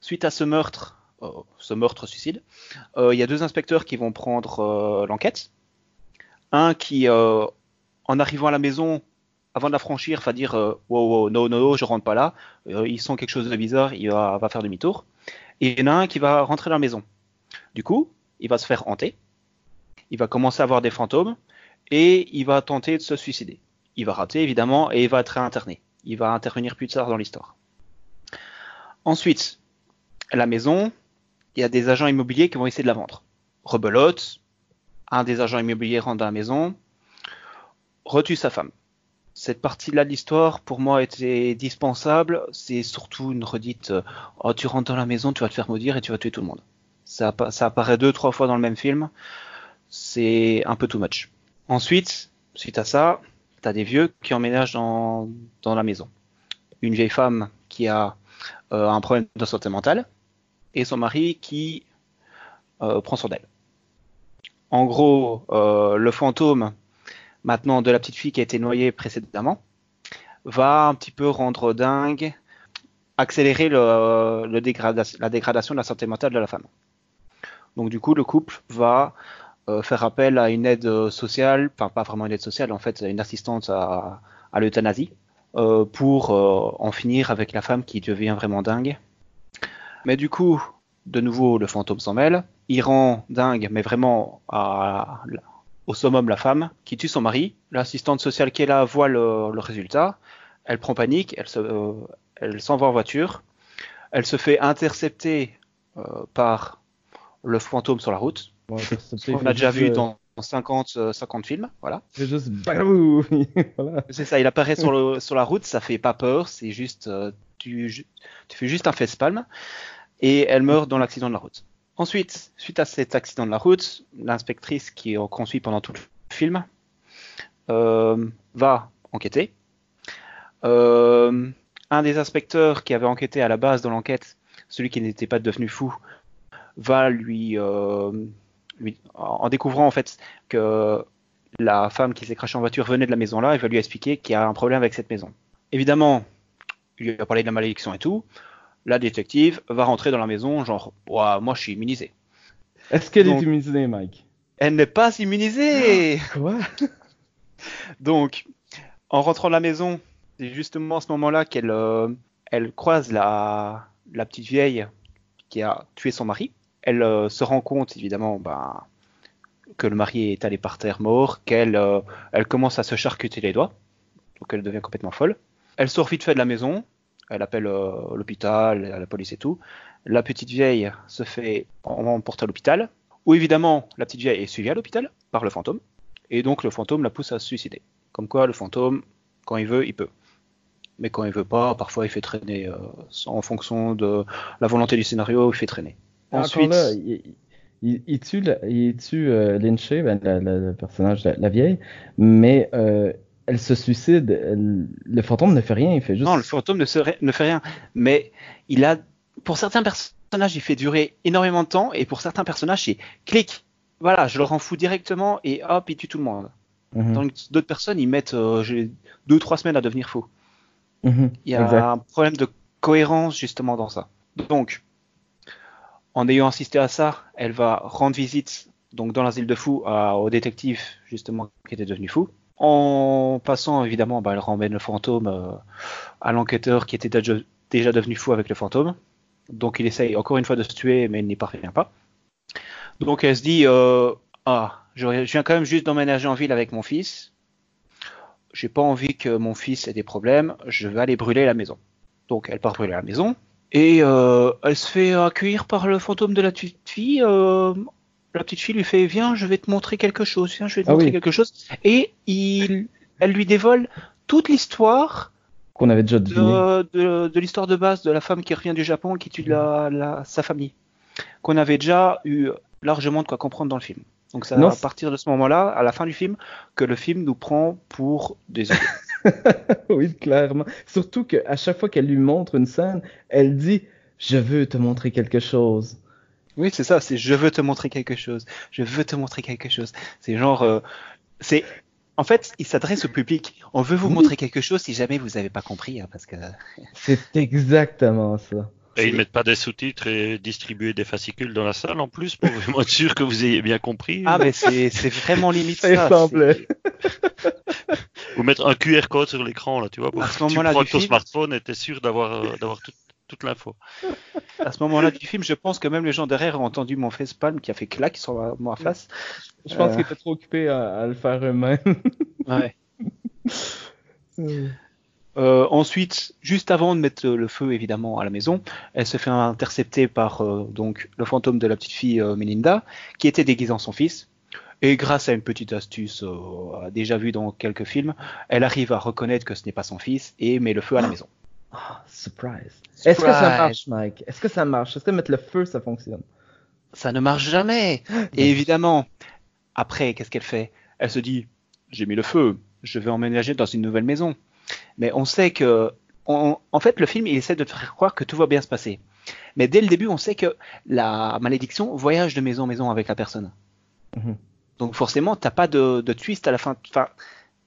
Suite à ce meurtre, euh, ce meurtre-suicide, euh, il y a deux inspecteurs qui vont prendre euh, l'enquête. Un qui, euh, en arrivant à la maison, avant de la franchir, va dire euh, wow, wow, no, no, no, je rentre pas là. Euh, ils sent quelque chose de bizarre, il va, va faire demi-tour. Et il y en a un qui va rentrer dans la maison. Du coup, il va se faire hanter. Il va commencer à avoir des fantômes et il va tenter de se suicider. Il va rater évidemment et il va être réinterné. Il va intervenir plus tard dans l'histoire. Ensuite, la maison, il y a des agents immobiliers qui vont essayer de la vendre. Rebelote, un des agents immobiliers rentre dans la maison, retue sa femme. Cette partie-là de l'histoire, pour moi, était dispensable. C'est surtout une redite euh, Oh, tu rentres dans la maison, tu vas te faire maudire et tu vas tuer tout le monde. Ça, ça apparaît deux, trois fois dans le même film. C'est un peu too much. Ensuite, suite à ça, t'as des vieux qui emménagent dans, la maison. Une vieille femme qui a euh, un problème de santé mentale et son mari qui euh, prend soin d'elle. En gros, euh, le fantôme maintenant de la petite fille qui a été noyée précédemment, va un petit peu rendre dingue, accélérer la dégradation de la santé mentale de la femme. Donc du coup, le couple va faire appel à une aide euh, sociale, enfin pas vraiment une aide sociale, en fait, une assistance à, l'euthanasie, euh, pour euh, en finir avec la femme qui devient vraiment dingue. Mais du coup, de nouveau, le fantôme s'en mêle. Il rend dingue, mais vraiment au summum la femme, qui tue son mari. L'assistante sociale qui est là voit le, résultat. Elle prend panique, elle se, euh, elle s'en va en voiture. Elle se fait intercepter euh, par le fantôme sur la route. Bon, On il a fait déjà vu euh, dans 50, euh, 50 films. Voilà. C'est juste voilà. C'est ça, il apparaît sur, le, sur la route, ça fait pas peur, c'est juste. euh, tu, tu fais juste un face-palme. Et elle meurt dans l'accident de la route. Ensuite, suite à cet accident de la route, l'inspectrice qui est qu'on suit pendant tout le film euh, va enquêter. Euh, un des inspecteurs qui avait enquêté à la base de l'enquête, celui qui n'était pas devenu fou, va lui, euh, lui- en découvrant en fait que la femme qui s'est crachée en voiture venait de la maison là, il va lui expliquer qu'il y a un problème avec cette maison. Évidemment, il lui a parlé de la malédiction et tout. La détective va rentrer dans la maison, genre, moi je suis immunisé. Est-ce qu'elle est immunisée, Mike? Elle n'est pas immunisée Quoi? Donc, en rentrant de la maison, c'est justement à ce moment-là qu'elle euh, elle croise la, la petite vieille qui a tué son mari. Elle euh, se rend compte, évidemment, ben, que le mari est allé par terre mort, qu'elle euh, commence à se charcuter les doigts, donc elle devient complètement folle. Elle sort vite fait de la maison, elle appelle euh, l'hôpital, la police et tout. La petite vieille se fait emporter à l'hôpital, où évidemment la petite vieille est suivie à l'hôpital par le fantôme, et donc le fantôme la pousse à se suicider. Comme quoi le fantôme, quand il veut, il peut. Mais quand il veut pas, parfois il fait traîner, en fonction de la volonté du scénario, il fait traîner. Encore Ensuite, là, il, il- il tue, il tue euh, Lynché, ben, la- la- le personnage, la, la vieille, mais euh, elle se suicide. elle- le fantôme ne fait rien, il fait juste. non, le fantôme ne, fait rien. Mais il a, pour certains personnages, il fait durer énormément de temps, et pour certains personnages, c'est clic. Voilà, je le rends fou directement, et hop, il tue tout le monde. Mhm, Dans d'autres personnes, ils mettent euh, j'ai deux trois semaines à devenir fou. mhm, Il y a exact. un problème de cohérence justement dans ça. Donc, en ayant assisté à ça, elle va rendre visite donc dans l'asile de fous au détective justement qui était devenu fou. En passant évidemment, bah, elle ramène le fantôme euh, à l'enquêteur qui était déjà, devenu fou avec le fantôme. Donc il essaye encore une fois de se tuer, mais il n'y parvient pas. Donc elle se dit euh, ah, je, je viens quand même juste d'emménager en ville avec mon fils. J'ai pas envie que mon fils ait des problèmes. Je vais aller brûler la maison. Donc elle part brûler la maison et euh, elle se fait accueillir par le fantôme de la petite fille. euh, la petite fille lui fait viens, je vais te montrer quelque chose. Viens, je vais te Ah montrer oui. quelque chose. Et il, elle lui dévole toute l'histoire Qu'on avait déjà deviné. de, de, de l'histoire de base de la femme qui revient du Japon et qui tue la, la- sa famille. Qu'on avait déjà eu largement de quoi comprendre dans le film. Donc c'est à partir de ce moment-là, à la fin du film, que le film nous prend pour des. oui, clairement. Surtout qu'à chaque fois qu'elle lui montre une scène, elle dit Je veux te montrer quelque chose. Oui, c'est ça, c'est je veux te montrer quelque chose. Je veux te montrer quelque chose. C'est genre, euh, c'est, en fait, il s'adresse au public. On veut vous Oui. montrer quelque chose si jamais vous n'avez pas compris, hein, parce que. C'est exactement ça. Et ils mettent pas des sous-titres et distribuer des fascicules dans la salle en plus pour être sûr que vous ayez bien compris. Ah, mais c'est, c'est vraiment limite Ça c'est- Ou mettre un QR code sur l'écran là, tu vois, pour À que ce tu prends ton film- smartphone et t'es sûr d'avoir euh, d'avoir tout- toute l'info. À ce moment-là du film, je pense que même les gens derrière ont entendu mon facepalm qui a fait claque sur ma, ma face. Je pense Euh. qu'ils étaient trop occupés à, à le faire eux-mêmes. Ouais. Euh, ensuite, juste avant de mettre le feu évidemment à la maison, elle se fait intercepter par euh, donc le fantôme de la petite fille euh, Melinda, qui était déguisé en son fils. Et grâce à une petite astuce euh, déjà vue dans quelques films, elle arrive à reconnaître que ce n'est pas son fils et met le feu à la maison. Ah, surprise. Est-ce que ça Surprise. marche, Mike? Est-ce que ça marche? Est-ce que mettre le feu, ça fonctionne? Ça ne marche jamais. Et évidemment, après, qu'est-ce qu'elle fait? Elle se dit, j'ai mis le feu, je vais emménager dans une nouvelle maison. Mais on sait que, on- en fait, le film, il essaie de te faire croire que tout va bien se passer. Mais dès le début, on sait que la malédiction voyage de maison en maison avec la personne. Mhm. Donc forcément, t'as pas de, de twist à la fin. Enfin,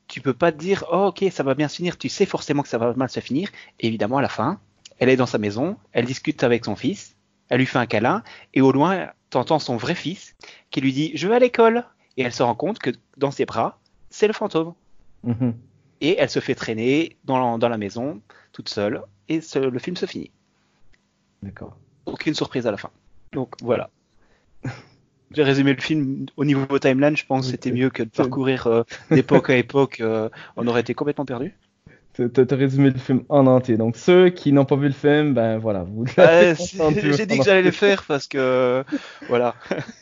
tu peux pas te dire, oh, ok, ça va bien se finir. Tu sais forcément que ça va mal se finir. Et évidemment, à la fin, elle est dans sa maison, elle discute avec son fils, elle lui fait un câlin, et au loin, t'entends son vrai fils qui lui dit, je vais à l'école. Et elle se rend compte que dans ses bras, c'est le fantôme. Mhm. Et elle se fait traîner dans, dans la maison, toute seule, et ce- le film se finit. D'accord. Aucune surprise à la fin. Donc voilà. J'ai résumé le film au niveau timeline, je pense que c'était mieux que de parcourir euh, d'époque à époque. euh, on aurait été complètement perdu. T'as résumé le film en entier. Donc ceux qui n'ont pas vu le film, ben voilà, vous entendu J'ai dit que j'allais le faire parce que voilà,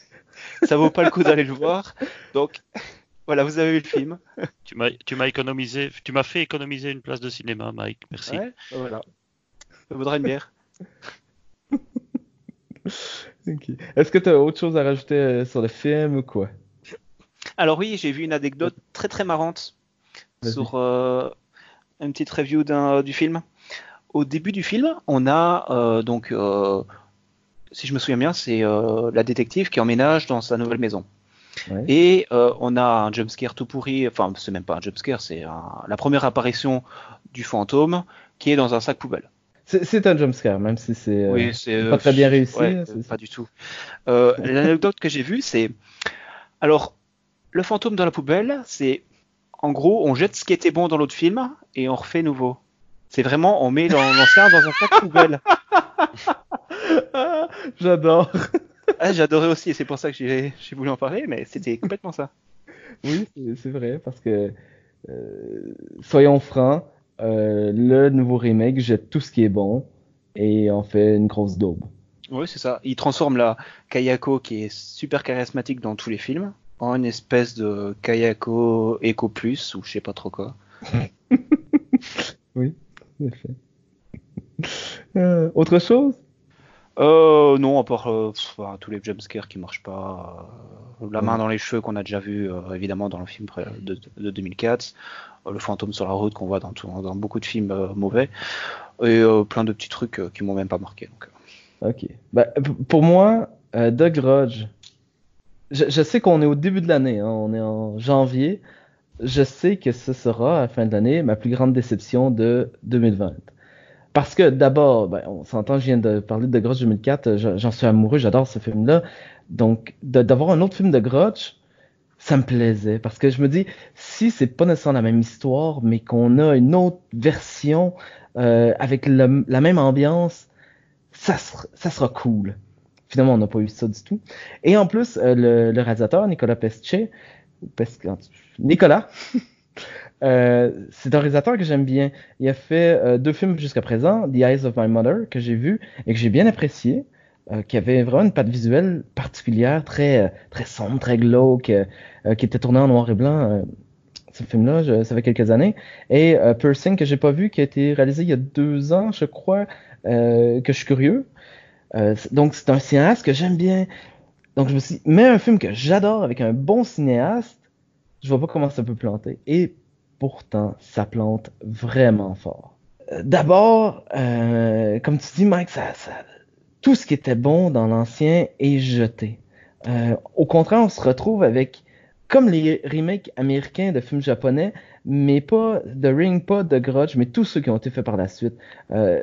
ça vaut pas le coup d'aller le voir. Donc voilà, vous avez vu le film. Tu m'as, tu m'as économisé, tu m'as fait économiser une place de cinéma, Mike. Merci. Ouais, voilà. Ça vaudra une bière. Est-ce que tu as autre chose à rajouter euh, sur le film ou quoi? Alors oui, j'ai vu une anecdote très très marrante sur euh, une petite review d'un- du film. Au début du film, on a euh, donc, euh, si je me souviens bien, c'est euh, la détective qui emménage dans sa nouvelle maison. Ouais. Et euh, on a un jumpscare tout pourri, enfin c'est même pas un jumpscare, c'est un- la première apparition du fantôme qui est dans un sac poubelle. C'est un jumpscare, même si c'est euh, Oui, pas très bien réussi. ouais, hein, euh, pas du tout. Euh, L'anecdote que j'ai vue, c'est alors le fantôme dans la poubelle, c'est en gros on jette ce qui était bon dans l'autre film et on refait nouveau. C'est vraiment on met l'an- l'ancien dans un sac poubelle. Ah, J'adore. Ah, J'adorais aussi et c'est pour ça que j'ai voulu en parler, mais c'était complètement ça. Oui, c'est- vrai, parce que euh, soyons francs, euh, le nouveau remake jette tout ce qui est bon et on fait une grosse daube. Oui, c'est ça. Il transforme la Kayako qui est super charismatique dans tous les films en une espèce de Kayako Eco Plus ou je sais pas trop quoi. Oui, en effet. Euh, autre chose? Euh, non, à part euh, pff, bah, tous les jumpscares qui marchent pas, euh, la main dans les cheveux qu'on a déjà vu euh, évidemment dans le film de, de 2004, euh, le fantôme sur la route qu'on voit dans, tout- dans beaucoup de films mauvais, et plein de petits trucs qui m'ont même pas marqué. Donc. Ok. P- pour moi, Grudge, je, je sais qu'on est au début de l'année, hein, on est en janvier. Je sais que ce sera, à la fin de l'année, ma plus grande déception de 2020. Parce que d'abord, ben, on s'entend, je viens de parler de Grudge 2004, euh, je- j'en suis amoureux, j'adore ce film-là. Donc, d'avoir un autre film de Grudge, ça me plaisait. Parce que je me dis, si c'est pas nécessairement la même histoire, mais qu'on a une autre version euh, avec la même ambiance, ça ça sera cool. Finalement, on n'a pas eu ça du tout. Et en plus, euh, le, réalisateur, Nicolas Pesce, Pesce- Nicolas, euh, c'est un réalisateur que j'aime bien. Il a fait euh, deux films jusqu'à présent, The Eyes of My Mother, que j'ai vu et que j'ai bien apprécié, euh, qui avait vraiment une patte visuelle particulière, très, euh, très sombre, très glauque, qui était tourné en noir et blanc. ce film-là, ça fait quelques années. Et Pursing, que j'ai pas vu, qui a été réalisé il y a deux ans, je crois, que je suis curieux. Donc c'est un cinéaste que j'aime bien. Donc je me suis dit, mets un film que j'adore avec un bon cinéaste, je vois pas comment ça peut planter. Et pourtant, ça plante vraiment fort. Euh, D'abord, euh, comme tu dis, Mike, tout ce qui était bon dans l'ancien est jeté. Euh, au contraire, on se retrouve avec comme les remakes américains de films japonais, mais pas The Ring, pas The Grudge, mais tous ceux qui ont été faits par la suite.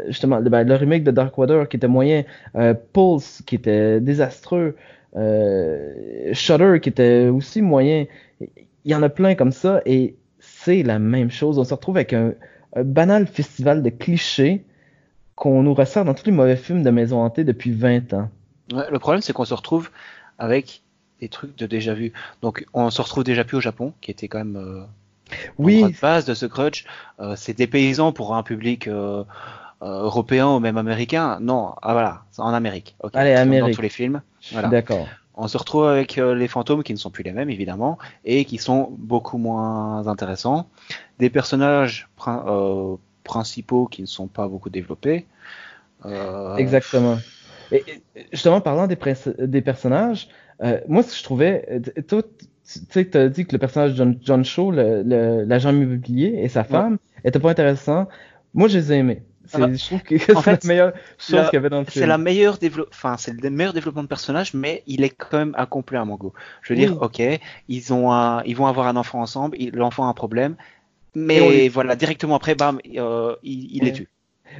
Justement, le, ben, le remake de Dark Water qui était moyen, Pulse qui était désastreux, Shudder qui était aussi moyen. Il y en a plein comme ça et c'est la même chose. On se retrouve avec un, un banal festival de clichés qu'on nous ressort dans tous les mauvais films de maison hantée depuis 20 ans. Ouais, le problème, c'est qu'on se retrouve avec des trucs de déjà vu. Donc, on se retrouve déjà plus au Japon, qui était quand même euh, Oui, de base de ce grudge. Euh, c'est dépaysant pour un public euh, euh, européen ou même américain. Non, ah voilà, en Amérique. Allez, Amérique. Dans tous les films. Voilà. d'accord. On se retrouve avec euh, les fantômes qui ne sont plus les mêmes, évidemment, et qui sont beaucoup moins intéressants. Des personnages prin- euh, principaux qui ne sont pas beaucoup développés. Euh, Exactement. Et, justement, parlant des, des personnages, euh, moi, ce que je trouvais, toi, tu sais, as dit que le personnage de John, John Shaw, l'agent immobilier et sa femme, était pas intéressant. Moi, je les ai aimés. C'est, je trouve que c'est En fait, la meilleure chose la- qu'il y avait dans le C'est film. la meilleure développe, enfin c'est le meilleur développement de personnage, mais il est quand même incomplet à mon goût. Je veux Oui. dire, ok, ils ont un, ils vont avoir un enfant ensemble, l'enfant a un problème, mais voilà, directement après, bam, euh, il, il Ouais. les tue.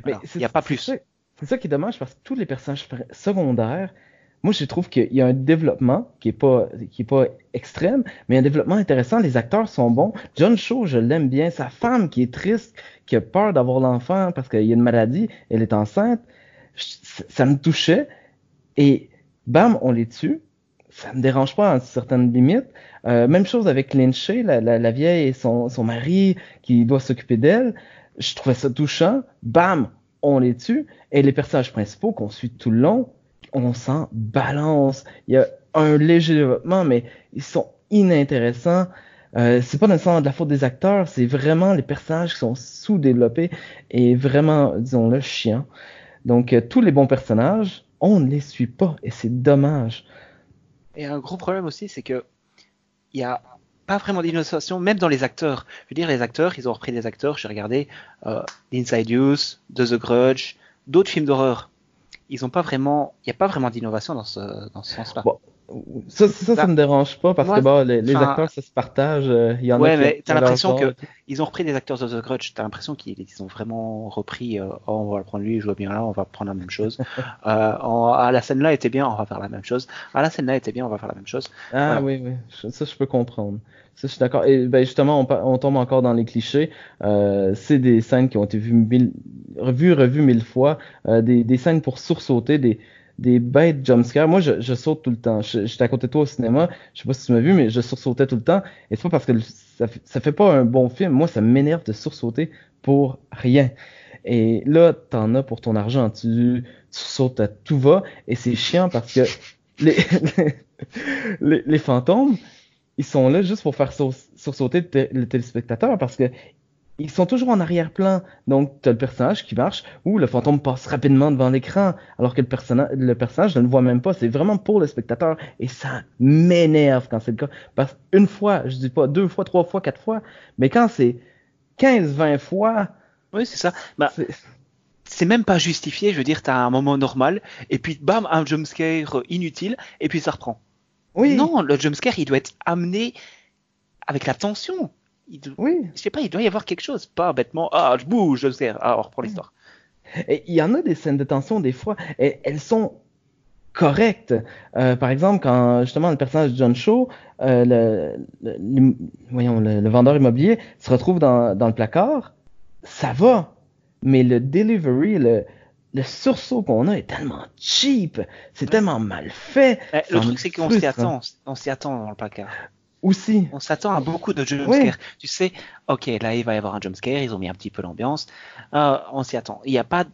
Mais Voilà. Il n'y a pas plus. C'est ça qui est dommage parce que tous les personnages secondaires, moi je trouve qu'il y a un développement qui est pas qui est pas extrême, mais un développement intéressant. Les acteurs sont bons. John Cho, je l'aime bien. Sa femme qui est triste, qui a peur d'avoir l'enfant parce qu'il y a une maladie, elle est enceinte. Ça me touchait et bam, on les tue. Ça me dérange pas à certaines limites. Euh, même chose avec Lynché, la, la, la vieille et son, son mari qui doit s'occuper d'elle. Je trouvais ça touchant. Bam, on les tue. Et les personnages principaux qu'on suit tout le long, on s'en balance. Il y a un léger développement, mais ils sont inintéressants. Euh, c'est pas nécessairement de la faute des acteurs, c'est vraiment les personnages qui sont sous-développés et vraiment, disons-le, chiants. Donc, euh, tous les bons personnages, on ne les suit pas et c'est dommage. Et un gros problème aussi, c'est que il y a pas vraiment d'innovation, même dans les acteurs. Je veux dire, les acteurs, ils ont repris des acteurs. J'ai regardé euh, Inside Use, The Grudge, d'autres films d'horreur. Ils ont pas vraiment, il n'y a pas vraiment d'innovation dans ce, dans ce sens-là. Bon, Ça, ça, ça, Bah, me dérange pas parce moi, que bon, les, acteurs, ça se partage. euh, Il y en Ouais, a mais t'as l'impression que ils ont repris des acteurs de The Grudge. T'as l'impression qu'ils ils ont vraiment repris. euh, oh, on va le prendre lui, il joue bien là, on va prendre la même chose. euh, en- ah, la scène là était bien, on va faire la même chose. Ah, la scène là était bien, on va faire la même chose. Ah Voilà. oui, oui, ça je peux comprendre. Ça je suis d'accord. Et ben justement, on, tombe encore dans les clichés. Euh, c'est des scènes qui ont été vues mille, revues, revues mille fois. Euh, des, des scènes pour sursauter, des, des bêtes jumpscares. Moi, je, je saute tout le temps. Je- J'étais à côté de toi au cinéma. Je sais pas si tu m'as vu, mais je sursautais tout le temps. Et c'est pas parce que ça, ça fait pas un bon film. Moi, ça m'énerve de sursauter pour rien. Et là, t'en as pour ton argent. Tu, tu sautes à tout va. Et c'est chiant parce que les, les, les fantômes, ils sont là juste pour faire sau- sursauter le, té- le téléspectateur parce que ils sont toujours en arrière-plan. Donc, tu as le personnage qui marche ou le fantôme passe rapidement devant l'écran alors que le, personna- le personnage ne le voit même pas. C'est vraiment pour le spectateur et ça m'énerve quand c'est le cas. Parce qu'une fois, je dis pas deux fois, trois fois, quatre fois, mais quand c'est 15, 20 fois, Oui, c'est ça. Bah, c'est- c'est même pas justifié. Je veux dire, t'as un moment normal et puis bam, un jumpscare inutile et puis ça reprend. Oui, Non, le jumpscare, il doit être amené avec la tension. Il oui. Je sais pas, il doit y avoir quelque chose, pas bêtement. Ah, je bouge, jumpscare. Ah, on reprend l'histoire. Et il y en a des scènes de tension, des fois, et elles sont correctes. Euh, par exemple, quand justement le personnage de John Shaw, euh, le, le- le- voyons, le, le vendeur immobilier, se retrouve dans, dans le placard, ça va. Mais le delivery, le, le sursaut qu'on a est tellement cheap, c'est tellement mal fait. Eh, Le truc, c'est qu'on s'y frustre, attend. On s'y attend dans le placard. Aussi. On s'attend à beaucoup de jumpscares. Oui. Tu sais, ok, là, il va y avoir un jumpscare. Ils ont mis un petit peu l'ambiance. Euh, on s'y attend. Il n'y a pas,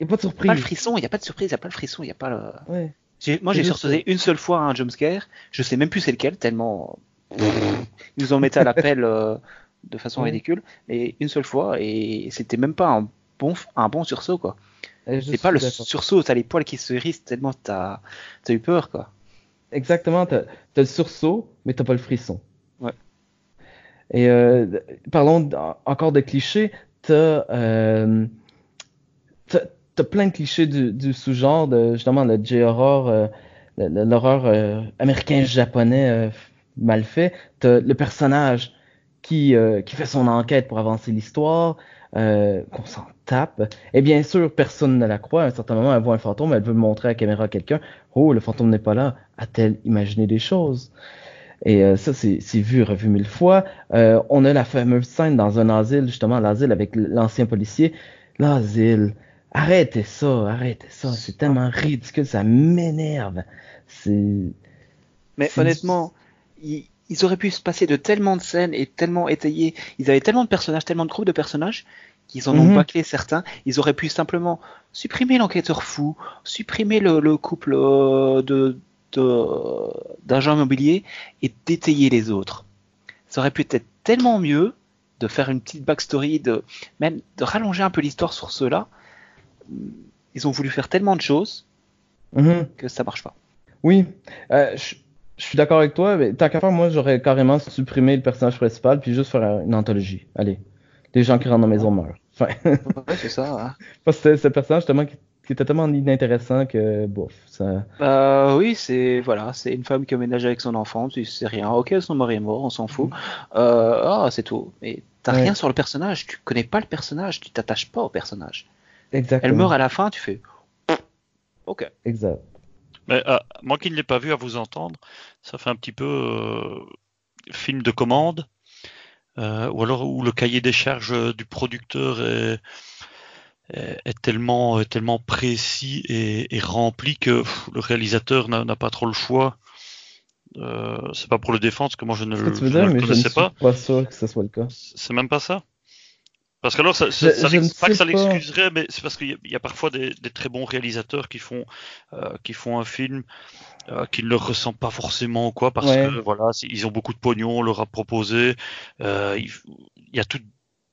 Il n'y a pas de surprise. pas le frisson. Il n'y a pas de surprise. Il n'y a pas le frisson. Il n'y a pas le. Ouais. Moi, j'ai sursauté une seule fois à un jumpscare. Je sais même plus c'est lequel, tellement ils nous en mettaient à l'appel euh, de façon Ouais. ridicule. Mais une seule fois, et c'était même pas un bon, un bon sursaut, quoi. C'est pas le sursaut, t'as les poils qui se hérissent tellement t'as as eu peur, quoi. Exactement, t'as as le sursaut, mais t'as pas le frisson. Ouais. Et euh, parlons encore de clichés, t'as euh, t'as t'as plein de clichés du, du sous-genre de justement le J-horror, euh, l'horreur américain-japonais mal fait. T'as le personnage qui qui fait son enquête pour avancer l'histoire, euh, qu'on s'en tape. Et bien sûr, personne ne la croit. À un certain moment, elle voit un fantôme, elle veut le montrer à la caméra à quelqu'un. Oh, le fantôme n'est pas là. A-t-elle imaginé des choses? Et euh, ça, c'est c'est vu revu mille fois. Euh, on a la fameuse scène dans un asile, justement, l'asile avec l'ancien policier. L'asile. Arrêtez ça, arrêtez ça. C'est tellement ridicule, ça m'énerve. C'est. Mais honnêtement, ils, ils auraient pu se passer de tellement de scènes et tellement étayer. Ils avaient tellement de personnages, tellement de groupes de personnages qu'ils en ont Mhm. bâclé certains. Ils auraient pu simplement supprimer l'enquêteur fou, supprimer le, le couple euh, de d'agents immobiliers et d'étayer les autres. Ça aurait pu être tellement mieux de faire une petite backstory, de même de rallonger un peu l'histoire sur ceux-là. Ils ont voulu faire tellement de choses Mhm. que ça marche pas. Oui, euh, je je suis d'accord avec toi, mais tant qu'à faire, moi, j'aurais carrément supprimé le personnage principal puis juste faire une anthologie. Allez, les gens qui rentrent dans la maison meurent. Enfin, Ouais, c'est ça. hein. parce que c'est ce personnage justement qui, qui était tellement inintéressant que, bof, ça... Bah oui, c'est voilà, c'est une femme qui emménage avec son enfant, tu sais rien. Ok, son mari est mort, on s'en fout. Euh, ah, c'est tout. Mais t'as Ouais. rien sur le personnage, tu connais pas le personnage, tu t'attaches pas au personnage. Exactement. Elle meurt à la fin, tu fais. Ok. Exact. Mais euh, moi qui ne l'ai pas vu à vous entendre, ça fait un petit peu euh, film de commande, euh, ou alors où le cahier des charges du producteur est, est, est tellement, est tellement précis et, et rempli que pff, le réalisateur n'a pas trop le choix. Euh, c'est pas pour le défendre, parce que moi je ne, le- veux je dire, ne le mais je ne connaissais suis pas. pas sûr que ce soit le cas. C'est même pas ça. Parce que alors, ça, ça, Je- ça je pas que ça l'excuserait, mais c'est parce qu'il y, y a parfois des, des très bons réalisateurs qui font, euh, qui font un film euh, qui ne leur ressemble pas forcément quoi, parce Ouais. que voilà, ils ont beaucoup de pognon, on leur a proposé. Euh, il, il y a tout,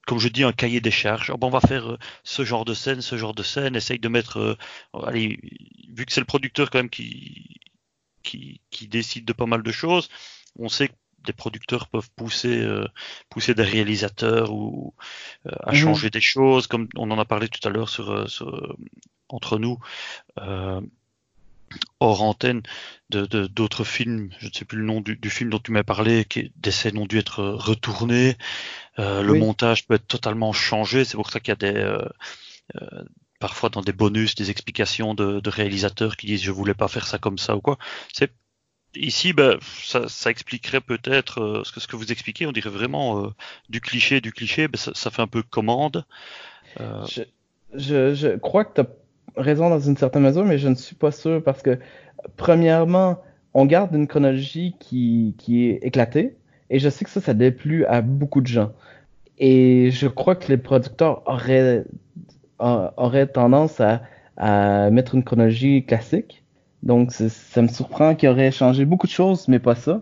comme je dis, un cahier des charges. Ah bon, on va faire euh, ce genre de scène, ce genre de scène. Essaye de mettre, euh, allez, vu que c'est le producteur quand même qui, qui, qui décide de pas mal de choses, on sait que des producteurs peuvent pousser, euh, pousser des réalisateurs ou euh, à Mhm. changer des choses, comme on en a parlé tout à l'heure sur, euh, sur, entre nous, euh, hors antenne, de de- d'autres films. Je ne sais plus le nom du, du film dont tu m'as parlé, qui des scènes ont dû être retournées. Euh, le montage peut être totalement changé. C'est pour ça qu'il y a des euh, euh, parfois dans des bonus des explications de, de réalisateurs qui disent je voulais pas faire ça comme ça ou quoi. C'est ici, ben, ça, expliquerait peut-être euh, ce que ce que vous expliquez. On dirait vraiment euh, du cliché, du cliché. Ben, ça, fait un peu commande. Euh, Je, je, crois que tu as raison dans une certaine mesure, mais je ne suis pas sûr parce que, premièrement, on garde une chronologie qui, qui est éclatée, et je sais que ça, ça déplut à beaucoup de gens. Et je crois que les producteurs auraient, auraient tendance à, à mettre une chronologie classique. Donc, ça me surprend qu'ils auraient changé beaucoup de choses, mais pas ça.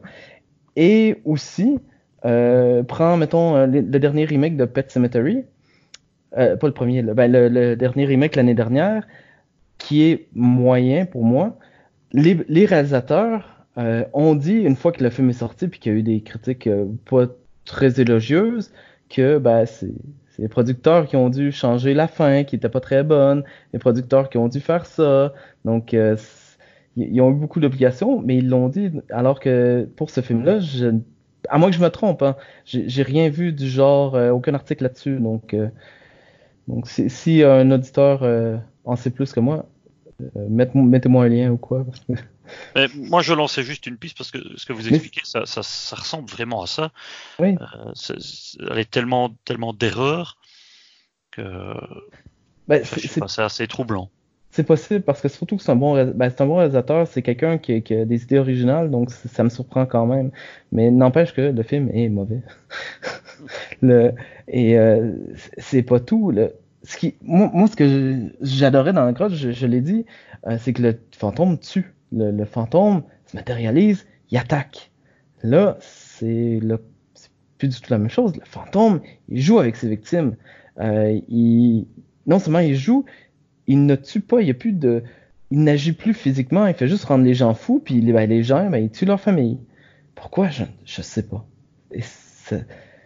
Et aussi, euh, prends, mettons, euh, le, dernier remake de Pet Cemetery. Euh, pas le premier, le, ben, le, dernier remake l'année dernière, qui est moyen pour moi. Les, réalisateurs ont dit, une fois que le film est sorti, puis qu'il y a eu des critiques pas très élogieuses, que ben, c'est les producteurs qui ont dû changer la fin, qui était pas très bonne, les producteurs qui ont dû faire ça. Donc, ils ont eu beaucoup d'obligations, mais ils l'ont dit, alors que pour ce film-là, je, à moins que je me trompe, hein, j'ai rien vu du genre, euh, aucun article là-dessus. Donc, euh, donc si, si un auditeur euh, en sait plus que moi, mettez- mettez-moi un lien ou quoi. parce que- mais moi, je lançais juste une piste parce que ce que vous Mais- expliquez, ça, ça, ça ressemble vraiment à ça. Oui. C'est- elle est tellement, tellement d'erreurs que Ben, c'est assez troublant. C'est possible parce que surtout que c'est un bon, ben, c'est un bon réalisateur, c'est quelqu'un qui, a des idées originales, donc ça me surprend quand même. Mais n'empêche que le film est mauvais. le, et euh, c'est pas tout. Le, ce qui, moi, moi, ce que j'adorais dans la grotte, je, l'ai dit, euh, c'est que le fantôme tue. Le, fantôme se matérialise, il attaque. Là, c'est le plus du tout la même chose. Le fantôme, il joue avec ses victimes. Euh, il, non seulement il joue, il ne tue pas, il y a plus de, il n'agit plus physiquement, il fait juste rendre les gens fous, puis les, ben, les gens, ben, ils tuent leur famille. Pourquoi? Je, je sais pas. Et ça,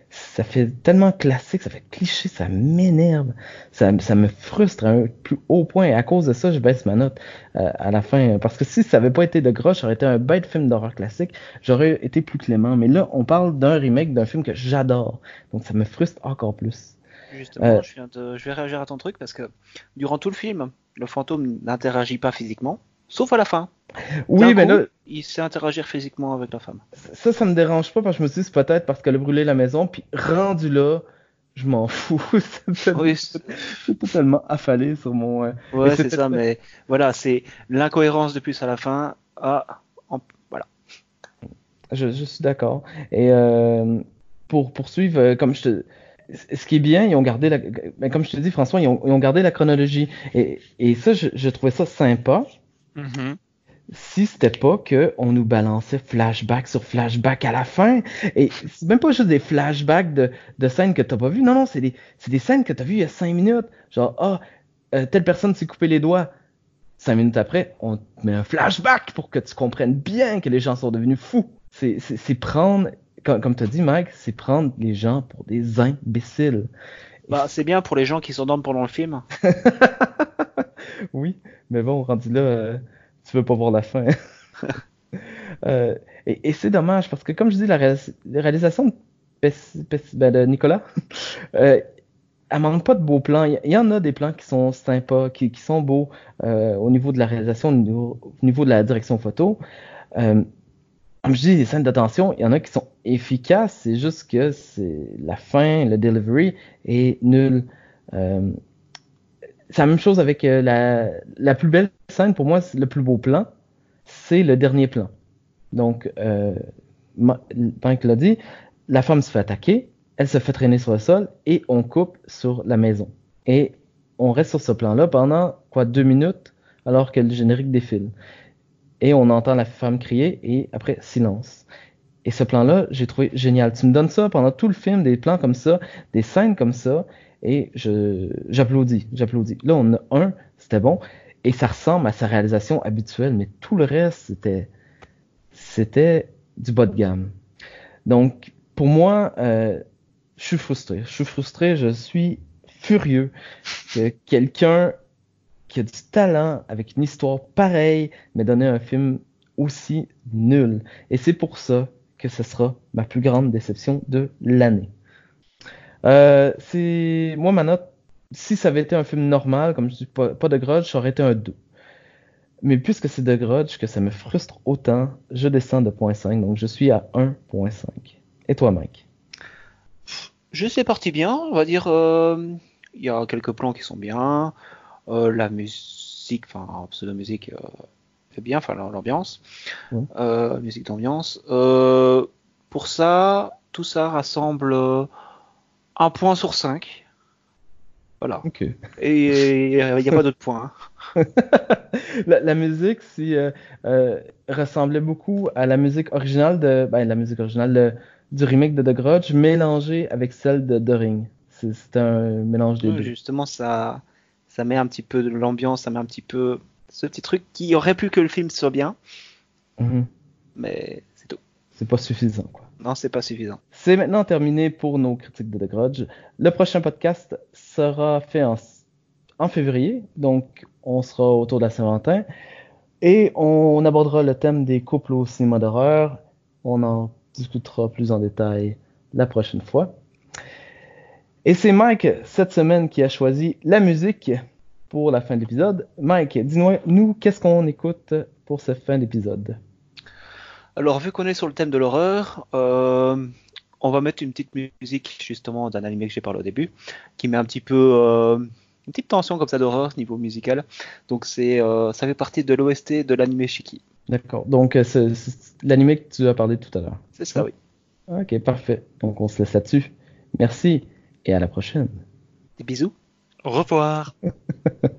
ça fait tellement classique, ça fait cliché, ça m'énerve, ça, ça me frustre à un plus haut point. Et à cause de ça, je baisse ma note euh, à la fin. Parce que si ça avait pas été de gros, ça aurait été un bête film d'horreur classique, j'aurais été plus clément. Mais là, on parle d'un remake d'un film que j'adore, donc ça me frustre encore plus. Justement, Euh, je, viens de- je vais réagir à ton truc parce que durant tout le film, le fantôme n'interagit pas physiquement, sauf à la fin. Oui, mais coup, là, il sait interagir physiquement avec la femme. Ça, ça me dérange pas parce que je me suis dit, c'est peut-être parce qu'elle a brûlé la maison, puis rendu là, je m'en fous. Oui, c'est totalement affalé sur mon. euh, Ouais, c'est ça, mais voilà, c'est l'incohérence de plus à la fin. Ah, en- voilà. Je, je suis d'accord. Et euh, pour poursuivre, euh, comme je te. Ce qui est bien, ils ont gardé la. ben, comme je te dis, François, ils ont, ils ont gardé la chronologie. Et, et ça, je, je trouvais ça sympa. si c'était pas que on nous balançait flashback sur flashback à la fin. Et c'est même pas juste des flashbacks de, de scènes que t'as pas vues. Non, non, c'est des, scènes que t'as vues il y a cinq minutes. Genre, ah, euh, telle personne s'est coupé les doigts. Cinq minutes après, on te met un flashback pour que tu comprennes bien que les gens sont devenus fous. C'est prendre, comme, comme t'as dit, Mike, c'est prendre les gens pour des imbéciles. Bah, c'est bien pour les gens qui s'endorment pendant le film. oui, mais bon, rendu là, euh, tu veux pas voir la fin. Euh, et et c'est dommage parce que, comme je dis, la, réalis- la réalisation de, ben, de Nicolas, euh, elle manque pas de beaux plans. Il y, il y en a des plans qui sont sympas, qui, qui sont beaux euh, au niveau de la réalisation, au niveau, au niveau de la direction photo. Comme je dis, les scènes d'attention, il y en a qui sont efficaces, c'est juste que c'est la fin, le delivery est nul. Euh, c'est la même chose avec euh, la, la plus belle scène, pour moi, le plus beau plan, c'est le dernier plan. Donc, euh, l'a dit, la femme se fait attaquer, elle se fait traîner sur le sol et on coupe sur la maison. Et on reste sur ce plan-là pendant, quoi, deux minutes, alors que le générique défile. Et on entend la femme crier et après, silence. Et ce plan-là, j'ai trouvé génial. Tu me donnes ça pendant tout le film, des plans comme ça, des scènes comme ça, et je j'applaudis, j'applaudis. Là, on a un, c'était bon, et ça ressemble à sa réalisation habituelle, mais tout le reste, c'était c'était du bas de gamme. Donc, pour moi, euh, je suis frustré. Je suis frustré, je suis furieux que quelqu'un qui a du talent, avec une histoire pareille, m'ait donné un film aussi nul. Et c'est pour ça que ce sera ma plus grande déception de l'année. Euh, c'est moi ma note. Si ça avait été un film normal, comme je dis pas, pas de grudge, ça aurait été un 2. Mais puisque c'est de grudge que ça me frustre autant, je descends de 0.5, donc je suis à 1.5. Et toi, Mike? Je sais parti bien, on va dire. euh, Il y a quelques plans qui sont bien. Euh, la musique, enfin pseudo musique, euh, est bien, enfin l'ambiance, Ouais. euh, musique d'ambiance. Pour ça, tout ça rassemble un point sur 5 Voilà. Et il n'y a pas d'autre point. hein. la, la musique, si, euh, euh, ressemblait beaucoup à la musique originale de, ben, la musique originale de- du remake de The Grudge, mélangée avec celle de The Ring. C'est un mélange des Ouais, deux. Justement, ça, ça met un petit peu de l'ambiance, ça met un petit peu ce petit truc qui aurait pu que le film soit bien, Mhm. mais c'est tout. C'est pas suffisant, quoi. Non, c'est pas suffisant. C'est maintenant terminé pour nos critiques de The Grudge. Le prochain podcast sera fait en, en février, donc on sera autour de la Saint-Valentin. Et on abordera le thème des couples au cinéma d'horreur. On en discutera plus en détail la prochaine fois. Et c'est Mike, cette semaine, qui a choisi la musique pour la fin de l'épisode. Mike, dis-nous, nous, qu'est-ce qu'on écoute pour cette fin d'épisode? Alors, vu qu'on est sur le thème de l'horreur, euh, on va mettre une petite musique justement d'un animé que j'ai parlé au début, qui met un petit peu euh, une petite tension comme ça d'horreur niveau musical. Donc c'est, euh, ça fait partie de l'OST de l'animé Shiki. D'accord. Donc, euh, c'est c'est l'animé que tu as parlé tout à l'heure. C'est ça, oui. Ok, parfait. Donc on se laisse là-dessus. Merci et à la prochaine. Des bisous. Au revoir.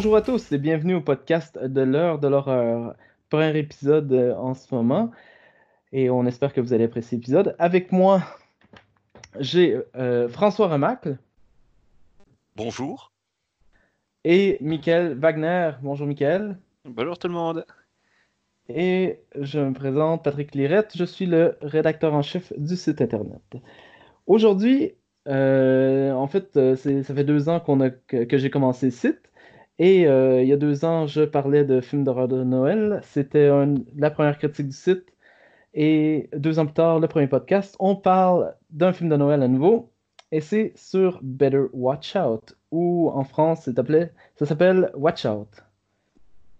Bonjour à tous et bienvenue au podcast de l'heure de l'horreur. Premier épisode euh, en ce moment et on espère que vous allez apprécier l'épisode. Avec moi, j'ai euh, François Remacle Bonjour. et Michael Wagner. Bonjour Michael. Bonjour tout le monde. Et je me présente Patrick Lirette, je suis le rédacteur en chef du site internet. Aujourd'hui, euh, en fait, euh, ça fait deux ans qu'on a, que, que j'ai commencé le site. Et euh, il y a deux ans, je parlais de films d'horreur de Noël. C'était la première critique du site. Et deux ans plus tard, le premier podcast, on parle d'un film de Noël à nouveau. Et c'est sur Better Watch Out, ou en France, ça s'appelle Watch Out.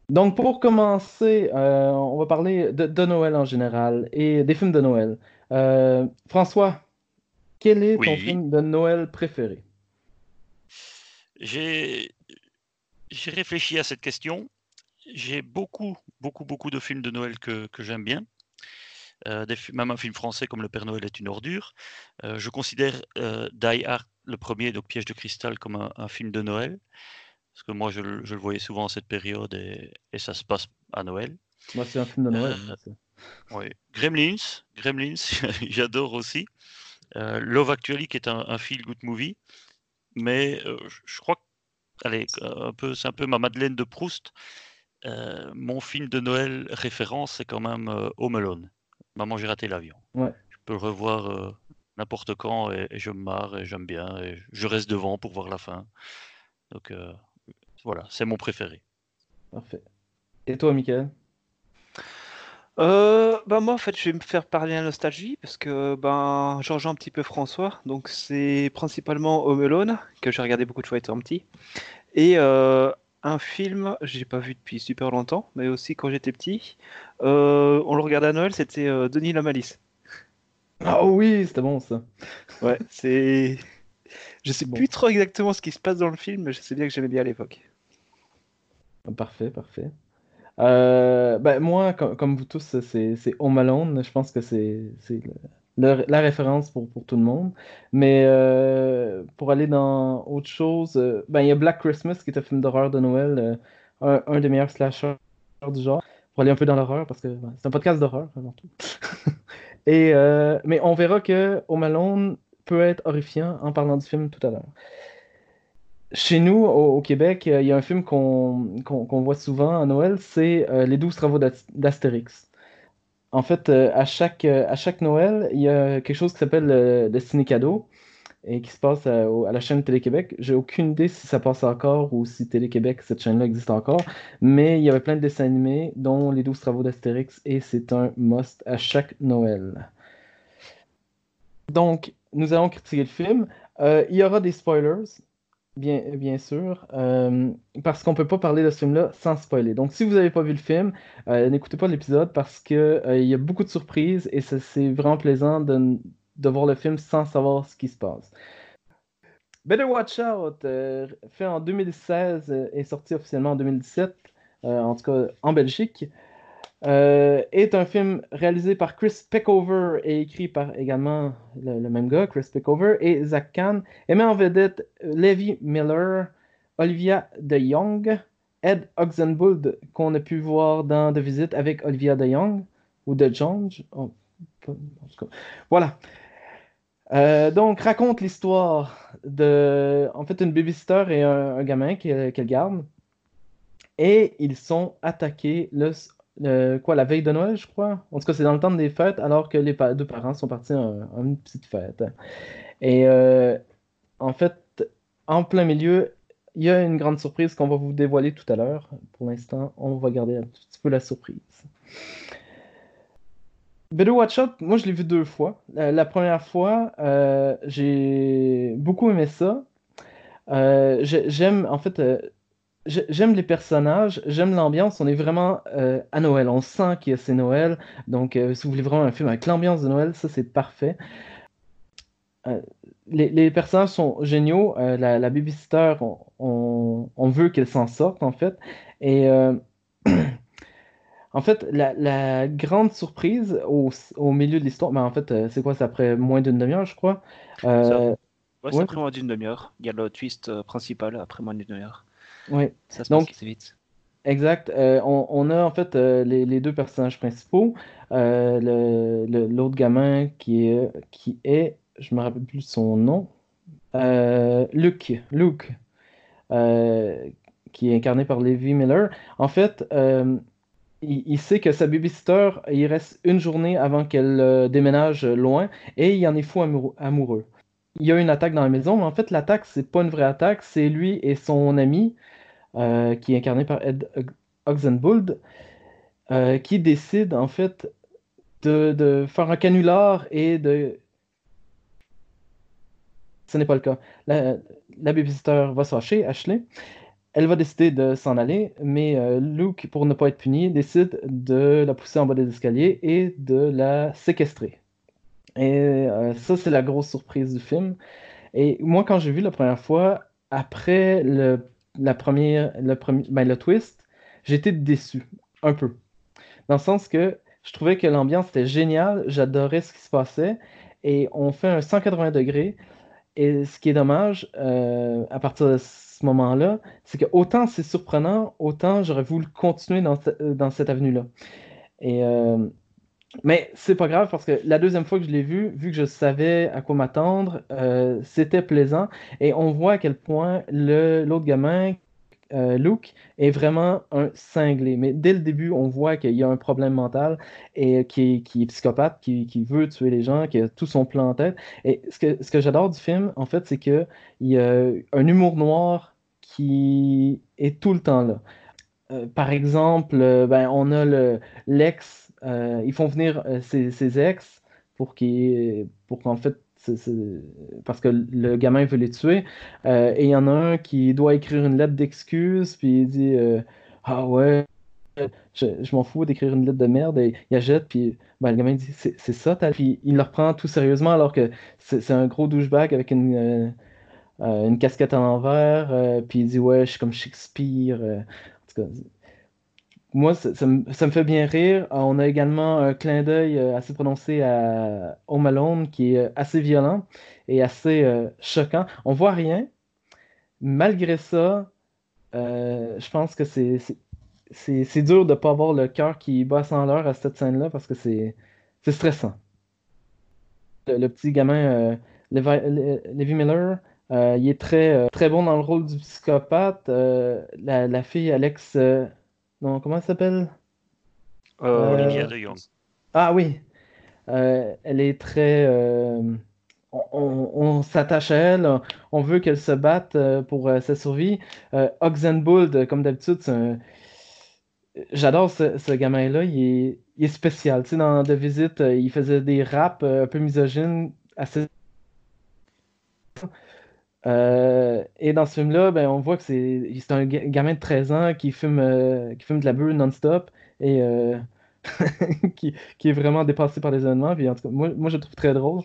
Donc, pour commencer, euh, on va parler de, de Noël en général et des films de Noël. Euh, François, quel est ton film de Noël préféré? J'ai j'ai réfléchi à cette question. J'ai beaucoup, beaucoup, beaucoup de films de Noël que, que j'aime bien. Euh, des même un film français comme Le Père Noël est une ordure. Euh, je considère euh, Die Hard, le premier, donc Piège de cristal, comme un, un film de Noël. Parce que moi, je, le- je le voyais souvent en cette période et, et ça se passe à Noël. Moi, c'est un film de Noël. Oui. Gremlins, Gremlins, j'adore aussi. Love Actually, qui est un, un feel-good movie. Mais je crois que, allez, un peu, c'est un peu ma Madeleine de Proust. Euh, mon film de Noël référence, c'est quand même euh, Home Alone. Maman, j'ai raté l'avion. Ouais. Je peux le revoir euh, n'importe quand et, et je me marre et j'aime bien et je reste devant pour voir la fin. Donc euh, voilà, c'est mon préféré. Parfait. Et toi, Michael? Euh, bah moi en fait je vais me faire parler à la nostalgie parce que ben je rejoins un petit peu François donc c'est principalement Home Alone que j'ai regardé beaucoup de fois étant petit et euh, un film j'ai pas vu depuis super longtemps mais aussi quand j'étais petit euh, on le regardait à Noël c'était euh, Denis la Malice Ah oui, c'était bon ça. ouais c'est je sais Bon. plus trop exactement ce qui se passe dans le film mais je sais bien que j'aimais bien à l'époque Parfait, parfait. Euh, ben, moi, com- comme, vous tous, c'est Home Alone. Je pense que c'est la référence pour, pour tout le monde. Mais euh, pour aller dans autre chose, euh, ben, il y a Black Christmas qui est un film d'horreur de Noël, un, un des meilleurs slashers du genre. Pour aller un peu dans l'horreur, parce que ben, c'est un podcast d'horreur avant tout. Et, mais on verra que Home Alone peut être horrifiant en parlant du film tout à l'heure. Chez nous, au, Québec, euh, il y a un film qu'on voit souvent à Noël, c'est euh, Les douze travaux d'As- d'Astérix. En fait, euh, à chaque, à chaque Noël, il y a quelque chose qui s'appelle le Ciné Cadeau et qui se passe à, la chaîne Télé-Québec. J'ai aucune idée si ça passe encore ou si Télé-Québec, cette chaîne-là, existe encore, mais il y avait plein de dessins animés, dont Les douze travaux d'Astérix, et c'est un must à chaque Noël. Donc, nous allons critiquer le film. Il y aura des spoilers, bien, bien sûr, euh, parce qu'on peut pas parler de ce film-là sans spoiler. Donc, si vous n'avez pas vu le film, euh, n'écoutez pas l'épisode parce que euh, y a beaucoup de surprises et c'est vraiment plaisant de, de voir le film sans savoir ce qui se passe. Better Watch Out, fait en 2016 euh, et sorti officiellement en 2017, euh, en tout cas en Belgique, euh, est un film réalisé par Chris Peckover et écrit par également le, même gars, Chris Peckover, et Zach Kahn, et met en vedette euh, Levi Miller, Olivia de Jong, Ed Oxenbould, qu'on a pu voir dans De Visite avec Olivia de Jong, ou de Jong. oh. Voilà. Euh, donc, raconte l'histoire de, en fait, une babysitter et un, gamin qu'elle garde. Et ils sont attaqués le, le- quoi, la veille de Noël, je crois? En tout cas, c'est dans le temps des fêtes, alors que les deux parents sont partis en, en une petite fête. Et euh, en fait, en plein milieu, il y a une grande surprise qu'on va vous dévoiler tout à l'heure. Pour l'instant, on va garder un petit peu la surprise. Better Watch Out, moi je l'ai vu deux fois. La, la première fois, euh, j'ai beaucoup aimé ça. Euh, j'ai- j'aime, en fait, euh, j'aime les personnages, j'aime l'ambiance. On est vraiment euh, à Noël. On sent que c'est Noël. Donc, euh, si vous voulez vraiment un film avec l'ambiance de Noël, ça c'est parfait. Euh, les, les personnages sont géniaux. La, la babysitter, on, on, on veut qu'elle s'en sorte, en fait. Et en fait, la, la grande surprise au, au milieu de l'histoire, ben, en fait, c'est quoi? C'est après moins d'une demi-heure, je crois? Ouais, c'est Ouais. après moins d'une demi-heure. Il y a le twist principal après moins d'une demi-heure. Oui. Ça se Donc- passe assez vite. Exact. Euh, on, on a en fait euh, les, les deux personnages principaux. Euh, l'autre gamin qui est, qui est, je me rappelle plus son nom, Luke, Luke, qui est incarné par Levi Miller. En fait, il, il sait que sa babysitter, il reste une journée avant qu'elle déménage loin et il en est fou amoureux. amoureux. Il y a une attaque dans la maison, mais en fait, l'attaque, c'est pas une vraie attaque, c'est lui et son ami euh, qui est incarné par Ed Oxenbould, euh, qui décide en fait de, faire un canular et de. Ce n'est pas le cas. La, la babysitter va fâcher, Ashley. Elle va décider de s'en aller, mais euh, Luke, pour ne pas être puni, décide de la pousser en bas des escaliers et de la séquestrer. Et euh, ça, c'est la grosse surprise du film. Et moi, quand j'ai vu la première fois, après le la première, le, premier, ben, le twist, j'étais déçu, un peu. Dans le sens que je trouvais que l'ambiance était géniale, j'adorais ce qui se passait, et on fait un 180 degrés. Et ce qui est dommage, euh, à partir de ce moment-là, c'est que autant c'est surprenant, autant j'aurais voulu continuer dans, dans cette avenue-là. Et euh, mais c'est pas grave parce que la deuxième fois que je l'ai vu, vu que je savais à quoi m'attendre, euh, c'était plaisant. Et on voit à quel point l'autre gamin, euh, Luke, est vraiment un cinglé. Mais dès le début, on voit qu'il y a un problème mental et qui qui est psychopathe, qui, qui veut tuer les gens, qui a tout son plan en tête. Et ce que, ce que j'adore du film, en fait, c'est qu'il y a un humour noir qui est tout le temps là. Euh, par exemple, ben, on a le, l'ex, euh, ils font venir euh, ses, ex pour qu'en fait, parce que le gamin veut les tuer. Euh, et il y en a un qui doit écrire une lettre d'excuse, puis il dit Ah ouais, je, m'en fous d'écrire une lettre de merde. Et il jette, puis ben, le gamin dit C'est ça, ta... Puis il le reprend tout sérieusement alors que c'est un gros douchebag avec une. casquette à l'envers, puis il dit ouais, je suis comme Shakespeare. en tout cas, moi, ça, me, fait bien rire. Euh, On a également un clin d'œil euh, assez prononcé à Home Alone qui est euh, assez violent et assez choquant. On voit rien. Malgré ça, je pense que c'est c'est- dur de ne pas avoir le cœur qui bat sans l'heure à cette scène-là parce que c'est stressant. Le, petit gamin, Levi, Le- Levi Miller, il est très, bon dans le rôle du psychopathe. La, fille, Alex, non, comment elle s'appelle? Euh, Euh, Olivia de Jong. Ah oui, Euh, elle est très. euh, on on- on s'attache à elle, on veut qu'elle se batte euh, pour euh, sa survie. Euh, Oxenbould, euh, comme d'habitude, c'est un- J'adore ce, ce gamin-là, il est, il est spécial. Tu sais, dans De Visite, euh, il faisait des raps euh, un peu misogynes, assez. Euh, et dans ce film-là, ben, on voit que c'est c'est un ga- gamin de 13 ans qui fume, euh, qui de la beuh non-stop et euh, qui, qui est vraiment dépassé par les événements. Puis moi, moi je le trouve très drôle.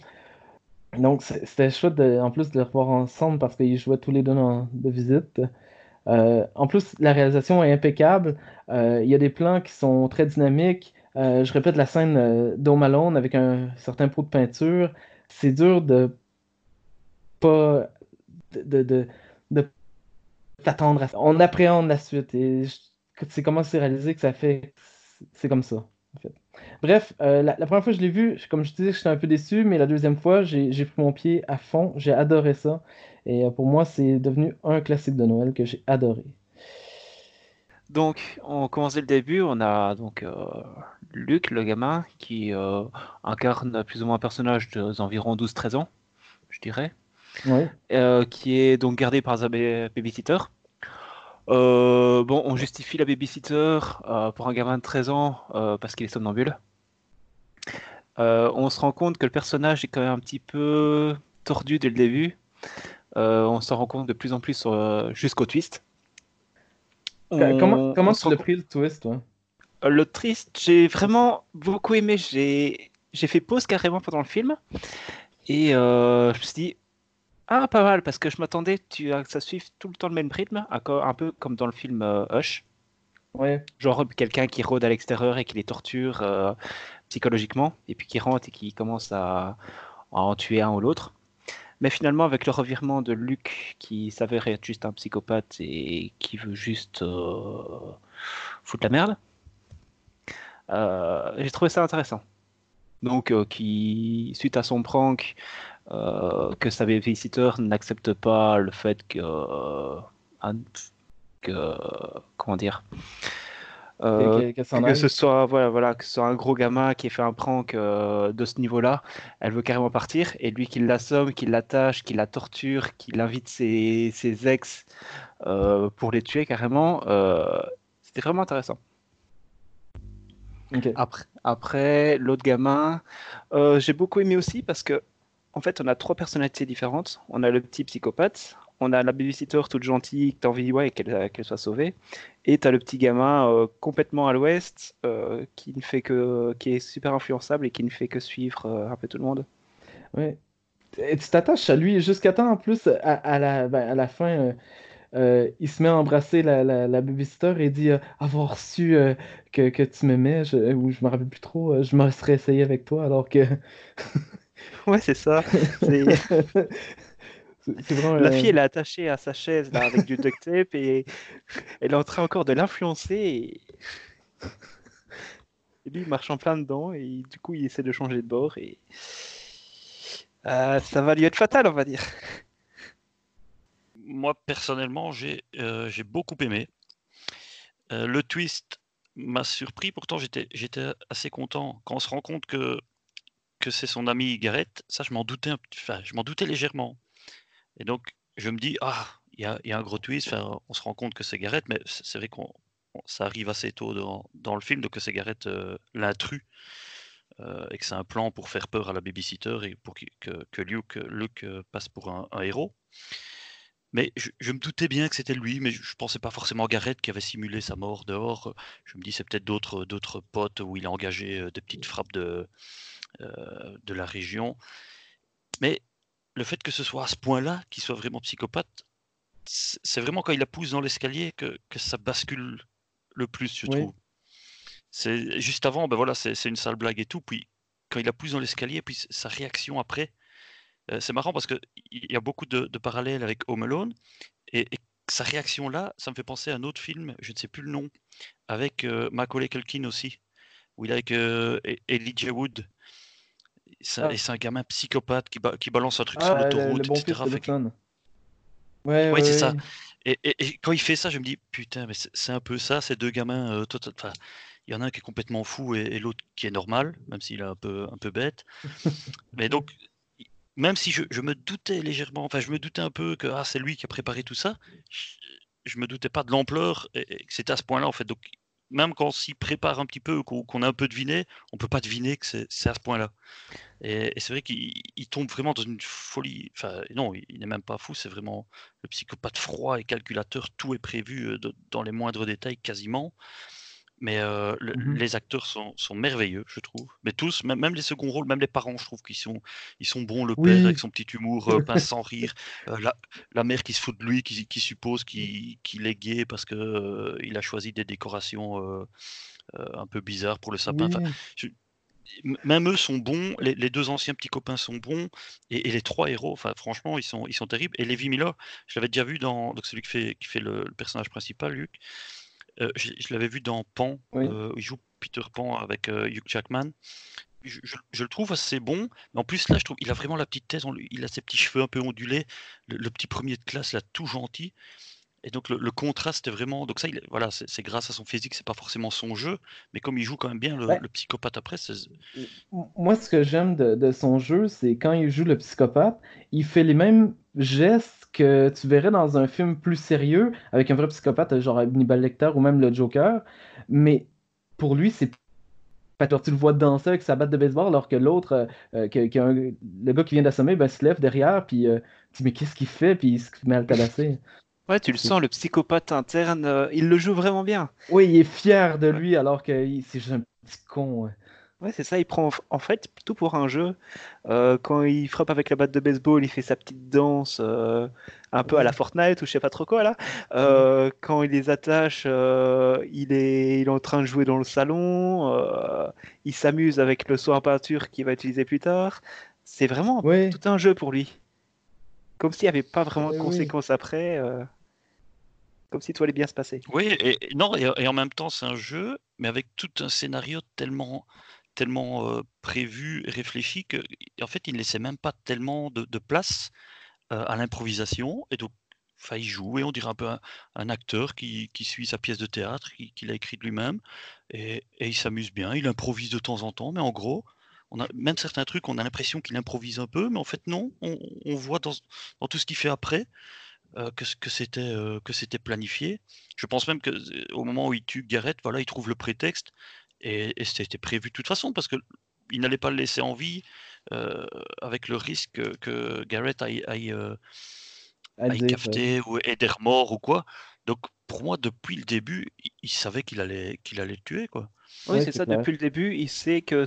Donc c'était chouette en plus de les revoir ensemble parce qu'ils jouaient tous les deux dans de visite. En plus, la réalisation est impeccable. Il y a des plans qui sont très dynamiques. Je répète la scène euh, d'Home Alone avec un certain pot de peinture. C'est dur de pas de, de, de, t'attendre à. On appréhende la suite et c'est comment c'est réalisé que ça fait. C'est comme ça, en fait. Bref, euh, la, première fois que je l'ai vu, comme je disais, j'étais un peu déçu, mais la deuxième fois, j'ai pris mon pied à fond. J'ai adoré ça. Et euh, pour moi, c'est devenu un classique de Noël que j'ai adoré. Donc, on commence le début. On a donc euh, Luc, le gamin, qui incarne plus ou moins un personnage d'environ 12-13 ans, je dirais, Oui. euh, qui est donc gardé par ba- babysitter. Euh, bon, on justifie la babysitter euh, pour un gamin de 13 ans euh, parce qu'il est somnambule. On se rend compte que le personnage est quand même un petit peu tordu dès le début. On s'en rend compte de plus en plus jusqu'au twist. On- comment tu l'as pris le twist, toi? Le triste, j'ai vraiment beaucoup aimé. J'ai j'ai fait pause carrément pendant le film. Et euh, je me suis dit, ah, pas mal, parce que je m'attendais tu- à que ça suive tout le temps le même rythme, un peu comme dans le film euh, Hush. Ouais. Genre quelqu'un qui rôde à l'extérieur et qui les torture euh, psychologiquement, et puis qui rentre et qui commence à, à en tuer un ou l'autre. Mais finalement, avec le revirement de Luke, qui s'avère être juste un psychopathe et qui veut juste euh, foutre la merde, euh, j'ai trouvé ça intéressant. Donc, qui, suite à son prank, que sa babysitter n'accepte pas le fait que, euh, que comment dire, euh, Que- ce soit voilà voilà que ce soit un gros gamin qui ait fait un prank euh, de ce niveau-là, elle veut carrément partir. Et lui qui l'assomme, qui l'attache, qui la torture, qui invite ses, ses ex euh, pour les tuer carrément, euh, c'était vraiment intéressant. Après, après l'autre gamin, euh, j'ai beaucoup aimé aussi parce que, en fait, on a trois personnalités différentes. On a le petit psychopathe, on a la babysitter toute gentille, que t'as envie ouais, qu'elle qu'elle soit sauvée, et t'as le petit gamin euh, complètement à l'ouest euh, qui ne fait que, qui est super influençable et qui ne fait que suivre euh, un peu tout le monde. Ouais. Et tu t'attaches à lui jusqu'à temps en plus à, à la, ben, à la fin euh, euh, il se met à embrasser la, la, la babysitter et dit euh, avoir su euh, que, que tu m'aimais ou je me rappelle plus trop euh, je me serais essayé avec toi alors que Ouais, c'est ça. C'est- c'est c'est vraiment La euh, fille, elle est attachée à sa chaise là, avec du duct tape et elle est en train encore de l'influencer. Et... et lui, il marche en plein dedans et du coup, il essaie de changer de bord et Euh, ça va lui être fatal, on va dire. Moi, personnellement, j'ai euh, j'ai beaucoup aimé. Euh, le twist m'a surpris, pourtant j'étais j'étais assez content quand on se rend compte que, que c'est son ami Gareth. Ça, je m'en doutais, enfin, je m'en doutais légèrement. Et donc, je me dis, ah, il y a, un gros twist. On se rend compte que c'est Gareth, mais c'est vrai qu'on on- ça arrive assez tôt dans, dans le film, donc que c'est Gareth euh, l'intrus. euh, et que c'est un plan pour faire peur à la babysitter et pour que, que Luke, euh, passe pour un, héros. Mais je, me doutais bien que c'était lui, mais je, pensais pas forcément à Gareth qui avait simulé sa mort dehors. Je me dis c'est peut-être d'autres d'autres potes où il a engagé des petites frappes de, de la région. Mais le fait que ce soit à ce point-là, qu'il soit vraiment psychopathe, c'est vraiment quand il la pousse dans l'escalier que, que ça bascule le plus, je Oui. trouve. C'est juste avant, ben voilà, c'est une sale blague et tout. Puis quand il la pousse dans l'escalier, puis sa réaction après, euh, c'est marrant parce qu'il y a beaucoup de, de parallèles avec Home Alone. Et, et sa réaction là, ça me fait penser à un autre film, je ne sais plus le nom, avec euh, Macaulay Culkin aussi, où il est avec euh, E- Elijah Wood. C'est un- Ah. C'est un gamin psychopathe qui, ba- qui balance un truc sur ah, le, l'autoroute, bon etc. Fait Dawson. Ouais, Ouais, c'est ouais, ça. ouais. Et, et- et quand il fait ça, je me dis, putain, mais c'est un peu ça, ces deux gamins. euh, tot- il y en a un qui est complètement fou et, et l'autre qui est normal, même s'il est un peu, un peu bête. Mais donc, même si je, je me doutais légèrement, enfin, je me doutais un peu que ah, c'est lui qui a préparé tout ça, je, je me doutais pas de l'ampleur et, et que c'était à ce point-là, en fait. Donc, même quand on s'y prépare un petit peu, qu'on a un peu deviné, on peut pas deviner que c'est à ce point-là. Et, c'est vrai qu'il il tombe vraiment dans une folie. Enfin, non, il, n'est même pas fou, c'est vraiment le psychopathe froid et calculateur. Tout est prévu euh, dans les moindres détails quasiment. Mais euh, le- Mhm. les acteurs sont, sont merveilleux, je trouve. Mais tous, même, même les seconds rôles, même les parents, je trouve qu'ils sont, ils sont bons. Le Oui. père avec son petit humour, euh, pince sans rire. Euh, la, la mère qui se fout de lui, qui, qui suppose qu'il qu'il est gay parce que euh, il a choisi des décorations un peu bizarres pour le sapin. Enfin, même eux sont bons, les, les deux anciens petits copains sont bons, et, et les trois héros, enfin franchement, ils sont, ils sont terribles. Et Levi Miller, je l'avais déjà vu dans, donc celui qui fait, qui fait le, le personnage principal, Luc, euh, je, je l'avais vu dans Pan, Oui. euh, où il joue Peter Pan avec euh, Hugh Jackman. Je, je- je le trouve assez bon, mais en plus là, je trouve il a vraiment la petite tête, on il a ses petits cheveux un peu ondulés, le, le petit premier de classe là, tout gentil. Et donc le, le contraste est vraiment, donc ça, il voilà, c'est grâce à son physique, c'est pas forcément son jeu, mais comme il joue quand même bien le, Ouais. le psychopathe après, c'est Moi, ce que j'aime de, de son jeu, c'est quand il joue le psychopathe, il fait les mêmes gestes que tu verrais dans un film plus sérieux, avec un vrai psychopathe, genre Hannibal Lecter ou même le Joker. Mais pour lui, c'est tu le vois danser avec sa batte de baseball, alors que l'autre, euh, euh, que- que un- le gars qui vient d'assommer, ben, se lève derrière, puis euh, tu dis, mais qu'est-ce qu'il fait? Puis il se met à le tabasser. Ouais, tu le sens, le psychopathe interne, euh, il le joue vraiment bien. Oui, il est fier de lui, alors que c'est juste un petit con. ouais. Ouais, c'est ça, il prend en fait tout pour un jeu. Euh, quand il frappe avec la batte de baseball, il fait sa petite danse euh, un peu à la Fortnite ou je sais pas trop quoi là. Quand il les attache, il est, il est en train de jouer dans le salon. il s'amuse avec le soin peinture qu'il va utiliser plus tard. C'est vraiment tout un jeu pour lui. Comme s'il n'y avait pas vraiment de Eh oui. conséquences après. Comme si tout allait bien se passer. Oui, et, non, et, en même temps, c'est un jeu, mais avec tout un scénario tellement, tellement euh, prévu réfléchi que, en fait, il ne laissait même pas tellement de, place euh, à l'improvisation. Et donc, il joue et on dirait un peu un, acteur qui, qui suit sa pièce de théâtre, qui, qu'il a écrite lui-même, et, il s'amuse bien. Il improvise de temps en temps, mais en gros, on a même certains trucs, on a l'impression qu'il improvise un peu, mais en fait, non. On, voit dans tout ce qu'il fait après euh, que, c- que c'était euh, que c'était planifié. Je pense même que euh, au moment où il tue Garrett, voilà, il trouve le prétexte et, et c'était prévu de toute façon parce que il n'allait pas le laisser en vie euh, avec le risque que, que Garrett aille, aille, euh, aille cafeter ou être mort ou quoi. Donc pour moi, depuis le début, il, il savait qu'il allait qu'il allait le tuer quoi. Oui, Ouais, c'est ça, clair. depuis le début, il sait que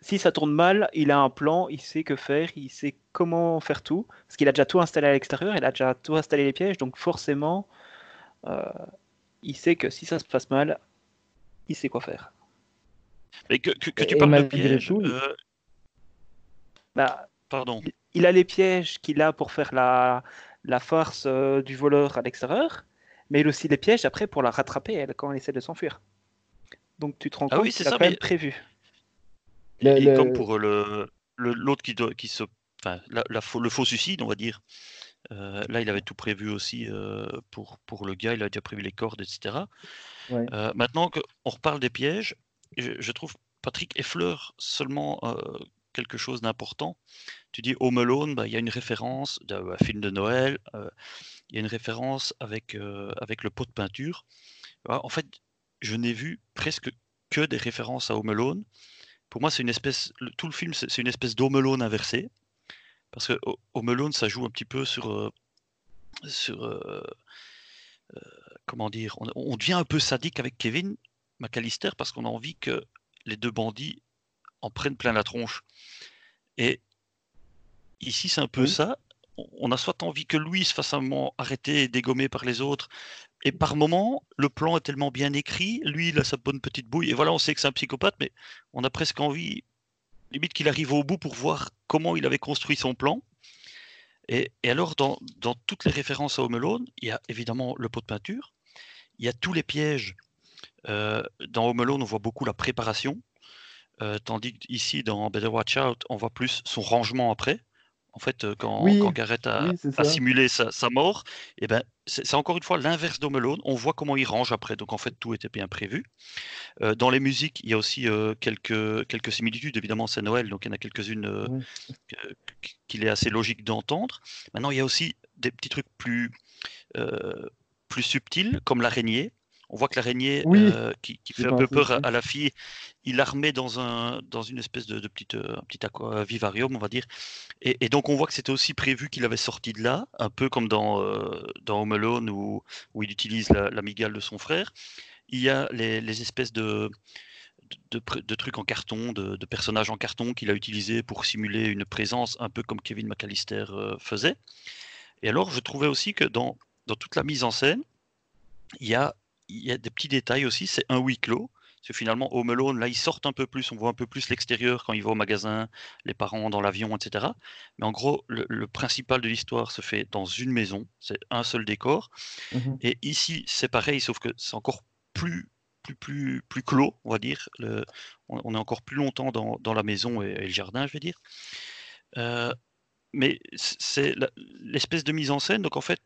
si ça tourne mal, il a un plan, il sait que faire, il sait comment faire tout, parce qu'il a déjà tout installé à l'extérieur, il a déjà tout installé les pièges, donc forcément, euh, il sait que si ça se passe mal, il sait quoi faire. Mais que, que, tu et parles de malgré piège, tout, il- euh, Bah, pardon. il- a les pièges qu'il a pour faire la, la farce euh, du voleur à l'extérieur, mais il a aussi les pièges après pour la rattraper elle, quand elle essaie de s'enfuir. Donc tu te rends Ah compte oui, qu'il c'est a ça, quand même mais- prévu. Le- Et le- comme pour le le- l'autre qui, doit- qui se, enfin, la, la faux- le faux suicide, on va dire. euh, là, il avait tout prévu aussi euh, pour, pour le gars, il a déjà prévu les cordes, etc. Ouais. Euh, maintenant qu'on reparle des pièges, je, je trouve Patrick effleure seulement euh, quelque chose d'important. Tu dis Home Alone, bah, il y a une référence d'un film de Noël, euh, il y a une référence avec, euh, avec le pot de peinture. Voilà, en fait, je n'ai vu presque que des références à Home Alone. Pour moi, c'est une espèce, le- tout le film, c'est une espèce d'Home Alone inversé. Parce que Ho- Home Alone, ça joue un petit peu sur, euh, sur euh, euh, comment dire, on, on devient un peu sadique avec Kevin McAllister parce qu'on a envie que les deux bandits en prennent plein la tronche. Et ici, c'est un peu Oui. ça. On- On a soit envie que lui se fasse un moment arrêter et dégommer par les autres, et par moment, le plan est tellement bien écrit, lui, il a sa bonne petite bouille, et voilà, on sait que c'est un psychopathe, mais on a presque envie, limite qu'il arrive au bout pour voir comment il avait construit son plan. Et, alors, dans, toutes les références à Home il y a évidemment le pot de peinture, il y a tous les pièges. Euh, dans Home Alone, on voit beaucoup la préparation, euh, tandis qu'ici, dans Better Watch Out, on voit plus son rangement après. En fait, euh, quand, Oui, quand Garrett a, oui, simulé sa, sa mort, et ben, c'est encore une fois l'inverse d'Home Alone. On voit comment il range après. Donc, en fait, tout était bien prévu. Euh, dans les musiques, il y a aussi euh, quelques, quelques similitudes. Évidemment, c'est Noël, donc il y en a quelques-unes euh, Oui. qu'il est assez logique d'entendre. Maintenant, il y a aussi des petits trucs plus, plus subtils, comme l'araignée. On voit que l'araignée Oui, euh, qui, fait un peu peur à, la fille, il la remet dans, un, dans une espèce de, de petite, euh, un petit aqua- vivarium, on va dire. Et, et donc, on voit que c'était aussi prévu qu'il avait sorti de là, un peu comme dans, euh, dans Home Alone où, où il utilise la, la migale de son frère. Il y a les, les espèces de, de, trucs en carton, de, de personnages en carton qu'il a utilisé pour simuler une présence, un peu comme Kevin McAllister euh, faisait. Et alors, je trouvais aussi que dans, dans toute la mise en scène, il y a, il y a des petits détails aussi. C'est un huis clos. Parce que finalement, Home Alone, là, ils sortent un peu plus, on voit un peu plus l'extérieur quand il va au magasin, les parents dans l'avion, etc. Mais en gros, le, le principal de l'histoire se fait dans une maison, c'est un seul décor. Mhm. Et ici, c'est pareil, sauf que c'est encore plus, plus, plus, plus clos, on va dire. Le- on, on est encore plus longtemps dans, dans la maison et, et le jardin, je vais dire. Euh, mais c'est l'espèce de mise en scène. Donc en fait,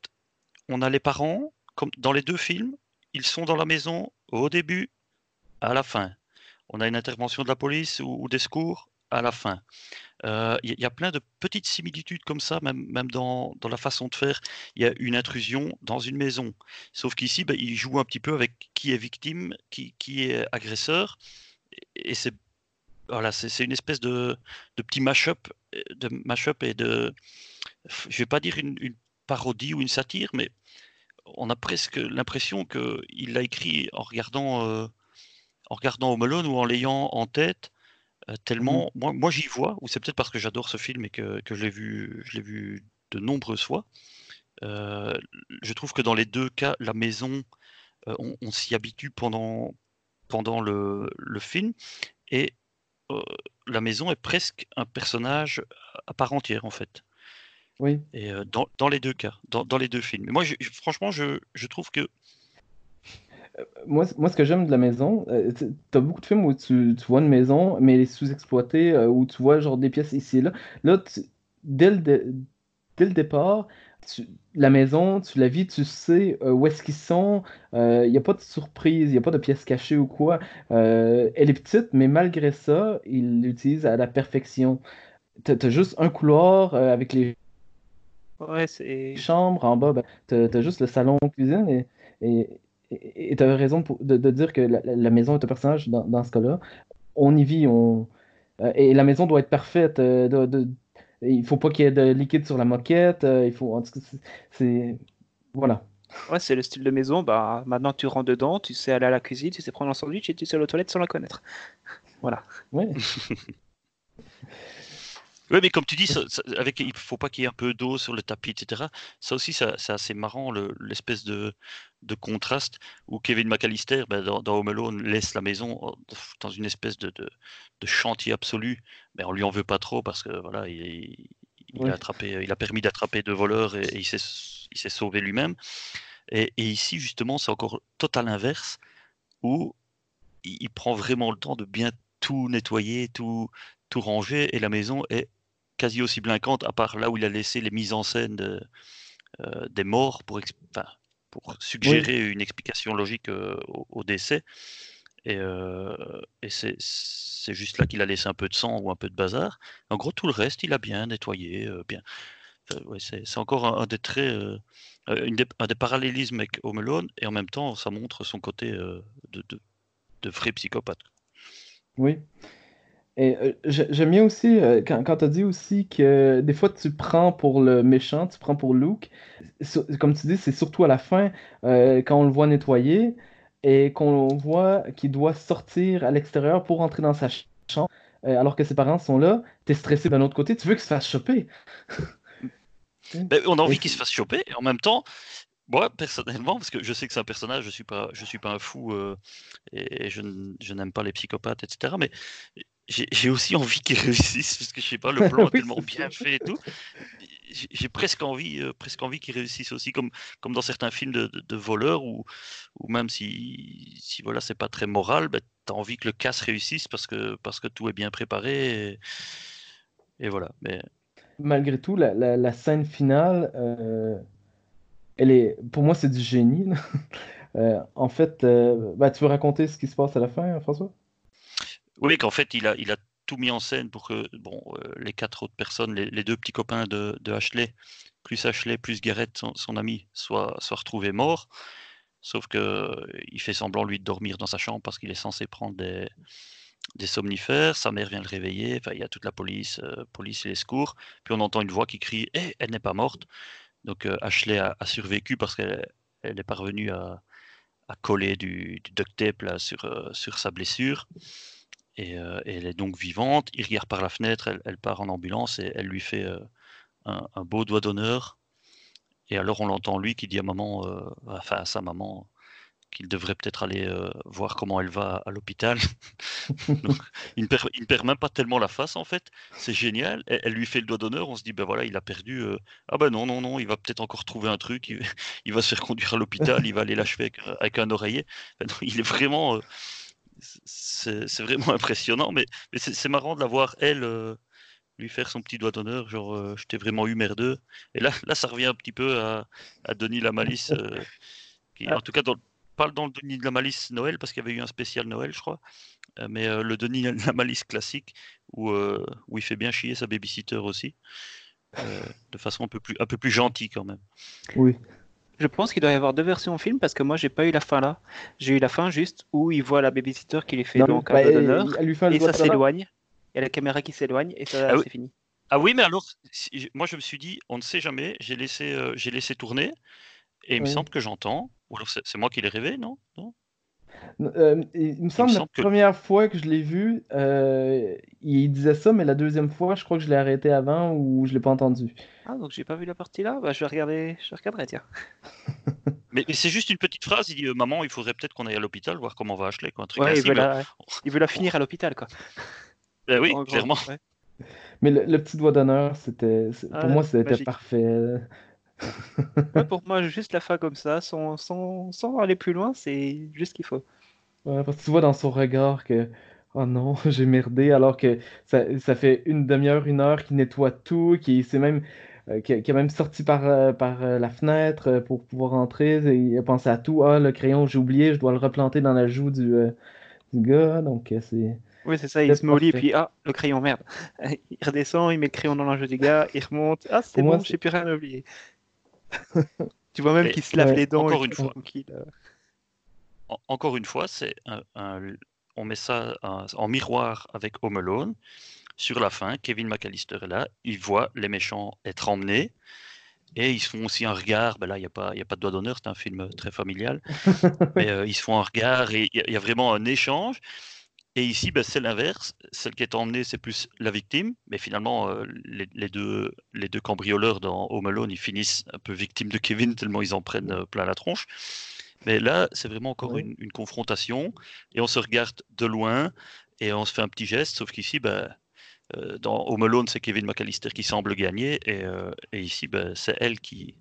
on a les parents, comme dans les deux films, ils sont dans la maison au début, à la fin. On a une intervention de la police ou, des secours à la fin. Euh, Il y, y a plein de petites similitudes comme ça, même, dans, la façon de faire. Il y a une intrusion dans une maison. Sauf qu'ici, ben, il joue un petit peu avec qui est victime, qui, est agresseur. Et c'est voilà, une espèce de, petit mash-up, euh, de mash-up et de, je vais pas dire une parodie ou une satire, mais on a presque l'impression qu'il l'a écrit en regardant, euh, en regardant Home Alone ou en l'ayant en tête, euh, tellement, moi, moi j'y vois, ou c'est peut-être parce que j'adore ce film et que, que je l'ai vu, je l'ai vu de nombreuses fois. Euh, je trouve que dans les deux cas, la maison, euh, on, on s'y habitue pendant, pendant le, le film, et la maison est presque un personnage à part entière en fait. Oui. Et euh, dans, dans les deux cas, dans, dans les deux films. Et moi, je- franchement, je, je trouve que Moi, c- moi, ce que j'aime de la maison, euh, tu as beaucoup de films où tu, tu vois une maison, mais elle est sous-exploitée, euh, où tu vois genre des pièces ici et là. Là, tu- dès le, dès le départ, tu- la maison, tu la vis, tu sais euh, où est-ce qu'ils sont. Il n'y a pas de surprise, il n'y a pas de pièces cachées ou quoi. Euh, elle est petite, mais malgré ça, ils l'utilisent à la perfection. T'as, juste un couloir euh, avec les Ouais, c'est. chambres. En bas, ben, t'as, t'as juste le salon cuisine et et et- t'avais raison pour- de, de dire que la, maison est un personnage dans, dans ce cas-là. On y vit, on euh, et la maison doit être parfaite. euh, de, de- il faut pas qu'il y ait de liquide sur la moquette. euh, il faut en tout cas, c'est c'est- voilà. Ouais, c'est le style de maison. Bah, maintenant tu rentres dedans, tu sais aller à la cuisine, tu sais prendre un sandwich et tu sais aller aux toilettes sans la connaître. Voilà. Ouais. Oui, mais comme tu dis, ça- ça- avec, il faut pas qu'il y ait un peu d'eau sur le tapis, etc. Ça aussi, c'est assez marrant, le- l'espèce de, de contraste où Kevin McAllister, ben, dans, dans Home Alone, laisse la maison euh, dans une espèce de, de, de chantier absolu. Mais on lui en veut pas trop parce que voilà, il, a attrapé, il a permis d'attraper deux voleurs et, et il s'est il s'est sauvé lui-même. Et, et ici, justement, c'est encore total inverse où il, il prend vraiment le temps de bien tout nettoyer, tout, tout ranger et la maison est quasi aussi blinquante, à part là où il a laissé les mises en scène de- euh, des morts pour, ex- enfin, pour suggérer une explication logique euh, au, au décès. Et, euh, et c'est juste là qu'il a laissé un peu de sang ou un peu de bazar. En gros, tout le reste, il a bien nettoyé, bien. Ouais, c'est encore un, un des traits, une des- un des parallélismes avec Home Alone, et en même temps, ça montre son côté de, de, de vrai psychopathe. Oui. Et euh, j'ai- j'aime bien aussi euh, quand, quand tu as dit aussi que des fois tu prends pour le méchant, tu prends pour Luke. Sur- Comme tu dis, c'est surtout à la fin euh, quand on le voit nettoyer et qu'on voit qu'il doit sortir à l'extérieur pour entrer dans sa ch- chambre euh, alors que ses parents sont là. T'es stressé d'un autre côté, tu veux qu'il se fasse choper. Ben, on a envie Et qu'il se fasse choper, et en même temps, moi personnellement, parce que je sais que c'est un personnage, je suis pas, je suis pas un fou euh, et je, n- je n'aime pas les psychopathes, etc. Mais j'ai aussi envie qu'il réussisse, parce que je sais pas, le plan est tellement bien ça. fait et tout. J'ai presque envie, euh, presque envie qu'il réussisse aussi, comme, comme dans certains films de, de, de voleurs, ou ou même si, si voilà, c'est pas très moral, ben, tu as envie que le casse réussisse parce que, parce que tout est bien préparé. Et, et voilà. Mais Malgré tout, la, la- la scène finale, euh, elle est, pour moi, c'est du génie. Euh, en fait, bah, tu veux raconter ce qui se passe à la fin, François? Oui, qu'en fait, il a, il a tout mis en scène pour que bon, euh, les quatre autres personnes, les, deux petits copains de, de Ashley, plus Ashley, plus Garrett, son, son ami, soient, soient retrouvés morts. Sauf que euh, il fait semblant, lui, de dormir dans sa chambre parce qu'il est censé prendre des, des somnifères. Sa mère vient le réveiller. Enfin, il y a toute la police, euh, police et les secours. Puis on entend une voix qui crie Eh, elle n'est pas morte. Donc euh, Ashley a, a survécu parce qu'elle elle est parvenue à, à coller du, du duct tape là, sur, euh, sur sa blessure. Et, euh, et elle est donc vivante. Il regarde par la fenêtre, elle, part en ambulance et elle lui fait euh, un, beau doigt d'honneur. Et alors on l'entend lui qui dit à maman, euh, enfin à sa maman, qu'il devrait peut-être aller voir comment elle va à l'hôpital. Il ne, perd, même pas tellement la face en fait. C'est génial. Elle, lui fait le doigt d'honneur. On se dit ben voilà, il a perdu. Ah ben non non non, il va peut-être encore trouver un truc. Il, va se faire conduire à l'hôpital. il va aller l'achever avec, avec un oreiller. Non, il est vraiment, c'est vraiment impressionnant. Mais, mais c'est marrant de la voir elle. euh, lui faire son petit doigt d'honneur, genre euh, je t'ai vraiment eu merdeux. Et là, là, ça revient un petit peu à, à Denis la Malice, euh, qui, en tout cas, dans, pas dans le Denis de la Malice Noël, parce qu'il y avait eu un spécial Noël, je crois, euh, mais le Denis de la Malice classique, où, où il fait bien chier sa babysitter aussi, de façon un peu, plus, un peu plus gentille quand même. Oui. Je pense qu'il doit y avoir deux versions au film parce que moi j'ai pas eu la fin là. J'ai eu la fin juste où il voit la babysitter qui lui fait Non, donc un bah, d'honneur et ça s'éloigne. Il y a la caméra qui s'éloigne et ça Ah oui. c'est fini. Ah oui, mais alors, si- moi je me suis dit, on ne sait jamais, j'ai laissé, euh, j'ai laissé tourner, et il me semble que j'entends, ou alors c'est c'est moi qui l'ai rêvé, non, non? Euh, il me semble la semble que- première fois que je l'ai vu, euh, il disait ça, mais la deuxième fois, je crois que je l'ai arrêté avant ou je l'ai pas entendu. Ah donc j'ai pas vu la partie là? Bah je vais regarder, je regarderai tiens. Mais, mais c'est juste une petite phrase, il dit, euh, maman, il faudrait peut-être qu'on aille à l'hôpital, voir comment va Ashley, quoi, un truc Ouais, il veut, la... il veut la finir à l'hôpital quoi. Ben oui, En gros, clairement. ouais. Mais le, le petit doigt d'honneur, c'était, pour Ah, moi, c'était parfait. Ouais, pour moi, juste la fin comme ça, sans, sans, sans aller plus loin, c'est juste ce qu'il faut. Ouais, parce que tu vois dans son regard que, oh non, j'ai merdé, alors que ça, ça fait une demi-heure, une heure qu'il nettoie tout, qu'il s'est même, euh, qu'il a même sorti par, euh, par euh, la fenêtre euh, pour pouvoir entrer. et il a pensé à tout. Ah, le crayon, j'ai oublié, je dois le replanter dans la joue du, euh, du gars. Donc, euh, c'est. Oui, c'est ça, il se met au lit et puis ah, le crayon, merde. Il redescend, il met le crayon dans l'enjeu du gars, il remonte. Ah, c'est bon, j'ai plus rien oublié. Tu vois même qu'il se lave Ouais. les dents. Encore et une fois. tranquille, euh. En- encore une fois, c'est un- un- on met ça en, en miroir avec Home Alone. Sur la fin, Kevin McAllister est là, il voit les méchants être emmenés. Et ils se font aussi un regard, ben là il n'y a, pas- il y a pas de doigt d'honneur, c'est un film très familial, mais euh, ils se font un regard et il y, a- il y a vraiment un échange. Et ici, ben, c'est l'inverse, celle qui est emmenée c'est plus la victime, mais finalement euh, les, les deux, les deux cambrioleurs dans Home Alone, ils finissent un peu victimes de Kevin tellement ils en prennent euh, plein la tronche. Mais là, c'est vraiment encore une, une confrontation et on se regarde de loin et on se fait un petit geste, sauf qu'ici, ben, euh, dans Home Alone, c'est Kevin McAllister qui semble gagner et, euh, et ici, ben, c'est elle qui,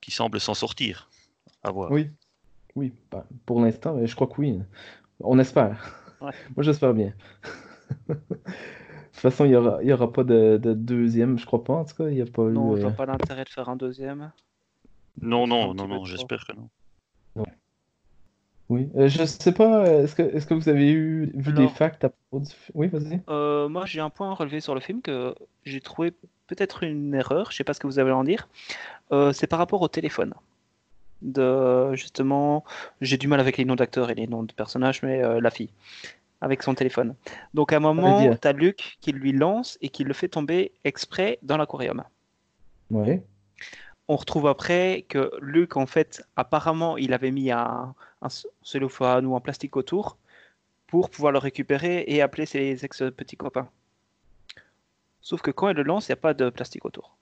qui semble s'en sortir. À voir. Oui, oui, bah, pour l'instant, je crois que oui. On espère. Ouais. Moi, j'espère bien. De toute façon, il n'y aura, il y aura pas de, de deuxième, je crois pas, en tout cas. Il n'y a pas eu. Non, je euh, vois pas l'intérêt de faire un deuxième? Non, non, non, non, j'espère que non. Oui. Euh, je sais pas, euh, est-ce que, est-ce que vous avez eu, vu des facts à propos du film? Oui, vas-y. Euh, moi, j'ai un point à relever sur le film que j'ai trouvé peut-être une erreur. Je sais pas ce que vous avez à en dire. Euh, c'est par rapport au téléphone. De justement, j'ai du mal avec les noms d'acteurs et les noms de personnages, mais euh, la fille avec son téléphone. Donc à un moment, t'as Luc qui lui lance et qui le fait tomber exprès dans l'aquarium. Oui. On retrouve après que Luc, en fait, apparemment, il avait mis un, un cellophane ou un plastique autour pour pouvoir le récupérer et appeler ses ex-petits copains. Sauf que quand elle le lance, il n'y a pas de plastique autour.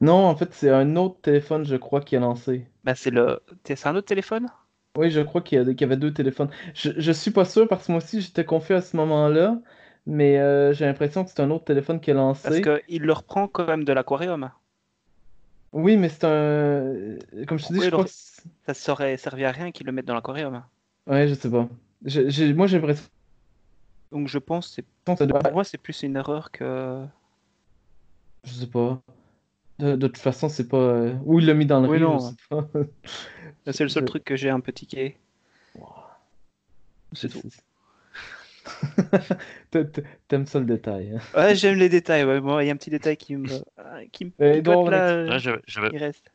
Non, en fait, c'est un autre téléphone, je crois, qui a lancé. Bah, c'est le... c'est un autre téléphone? Oui, je crois qu'il y, avait deux téléphones. Je, je suis pas sûr parce que moi aussi, j'étais confus à ce moment-là, mais euh, j'ai l'impression que c'est un autre téléphone qui a Parce lancé. qu'il le reprend quand même de l'aquarium. Oui, mais c'est un. Comme je te dis, je crois que. Ça serait servi à rien qu'il le mette dans l'aquarium. Ouais, je sais pas. Moi, j'ai l'impression Donc je pense que pour moi, c'est plus une erreur que. Je sais pas. De, de toute façon, c'est pas. euh, Où il l'a mis dans le Oui, riz, non. je pas. C'est le seul Je- truc que j'ai un peu tiqué. C'est tout. T'a- t'a- T'aimes ça le détail. hein. Ouais, j'aime les détails. Ouais. Moi, il y a un petit détail qui me, qui me picote, donc, là. Là, euh, j'avais- j'avais Il reste.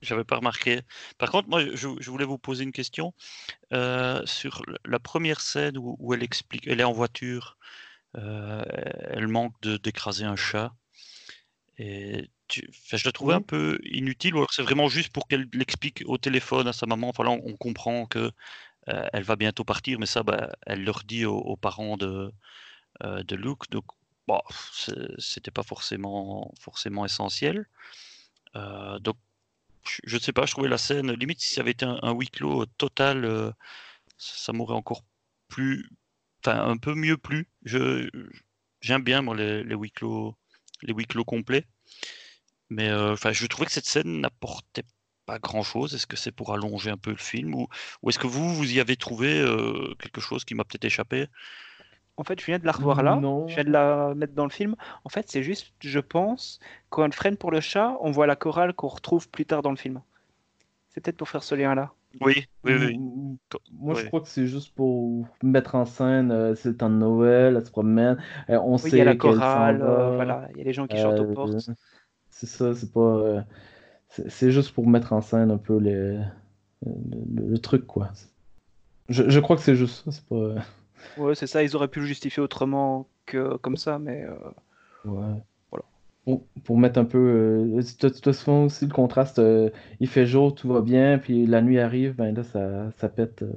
j'avais pas remarqué. Par contre, moi, je, je voulais vous poser une question euh, sur la- première scène où, où elle explique, elle est en voiture, euh, elle manque de d'écraser un chat. Et tu- enfin, je la trouvais Oui. un peu inutile, ou alors c'est vraiment juste pour qu'elle l'explique au téléphone à sa maman. Enfin, là, on, on comprend que euh, elle va bientôt partir, mais ça, bah, elle leur dit aux, aux parents de, euh, de Luke. Donc, bon, c'est- c'était pas forcément, forcément essentiel. Euh, donc, je- ne sais pas, je trouvais la scène, limite si ça avait été un, un huis clos total, euh, ça, ça m'aurait encore plus, enfin un peu mieux plu. Je, j'aime bien moi les, les huis clos, les huis clos complets, mais euh, enfin je trouvais que cette scène n'apportait pas grand-chose. Est-ce que c'est pour allonger un peu le film ou, ou est-ce que vous vous y avez trouvé euh, quelque chose qui m'a peut-être échappé? En fait, je viens de la revoir là. Non. Je viens de la mettre dans le film. En fait, c'est juste, je pense, quand freine pour le chat, on voit la chorale qu'on retrouve plus tard dans le film. C'est peut-être pour faire ce lien-là. Oui, oui, oui. Moi, je crois que c'est juste pour mettre en scène, euh, c'est le temps de Noël, elle se promène, euh, on Oui, sait il y a la chorale, euh, voilà, il y a les gens qui chantent aux portes. c'est ça, c'est pas... c'est juste pour mettre en scène un peu les, le, le- truc, quoi. Je, je crois que c'est juste ça, c'est pas... Ouais, c'est ça, ils auraient pu le justifier autrement que comme ça, mais Ouais. Pour, pour mettre un peu. Euh, tu as souvent aussi le contraste. euh, il fait jour, tout va bien, puis la nuit arrive, ben là, ça, ça pète. euh.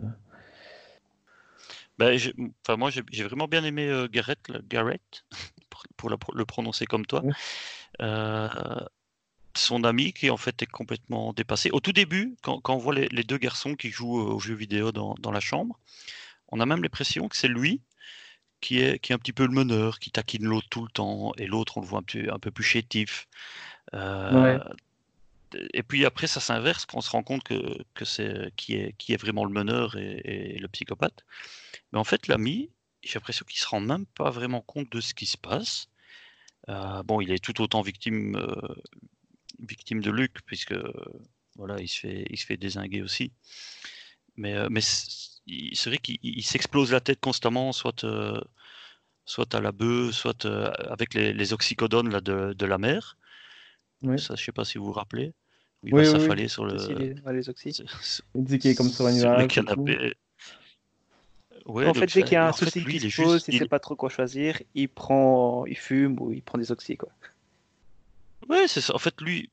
Ben, enfin, moi, j'ai vraiment bien aimé euh, Garrett, Garrett, pour, pour la pro- le prononcer comme toi. Son ami qui en fait est complètement dépassé. Au tout début, quand, quand on voit les, les deux garçons qui jouent aux jeux vidéo dans, dans la chambre, on a même l'impression que c'est lui qui est, qui est un petit peu le meneur, qui taquine l'autre tout le temps, et l'autre, on le voit un, petit- un peu plus chétif. Euh, Et puis après, ça s'inverse quand on se rend compte que, que c'est qui est, qui est vraiment le meneur et, et le psychopathe. Mais en fait, l'ami, j'ai l'impression qu'il se rend même pas vraiment compte de ce qui se passe. Euh, bon, il est tout autant victime, euh, victime de Luc, puisque voilà, il se fait, il se fait désinguer aussi. Mais, mais c'est vrai qu'il il s'explose la tête constamment, soit, euh, soit à la bœuf, soit euh, avec les, les oxycodones là, de, de la mer. Ça, je sais pas si vous vous rappelez. Oui, va oui, oui. s'affaler sur le, les, ouais, les oxy. sur- Il dit qu'il est comme sur un le nuage. tout. canapé. Ouais, en fait, dès ça- qu'il y a un souci qui se pose, il il- sait pas trop quoi choisir, il prend, il fume ou il prend des oxy quoi. Ouais, c'est ça. En fait, lui,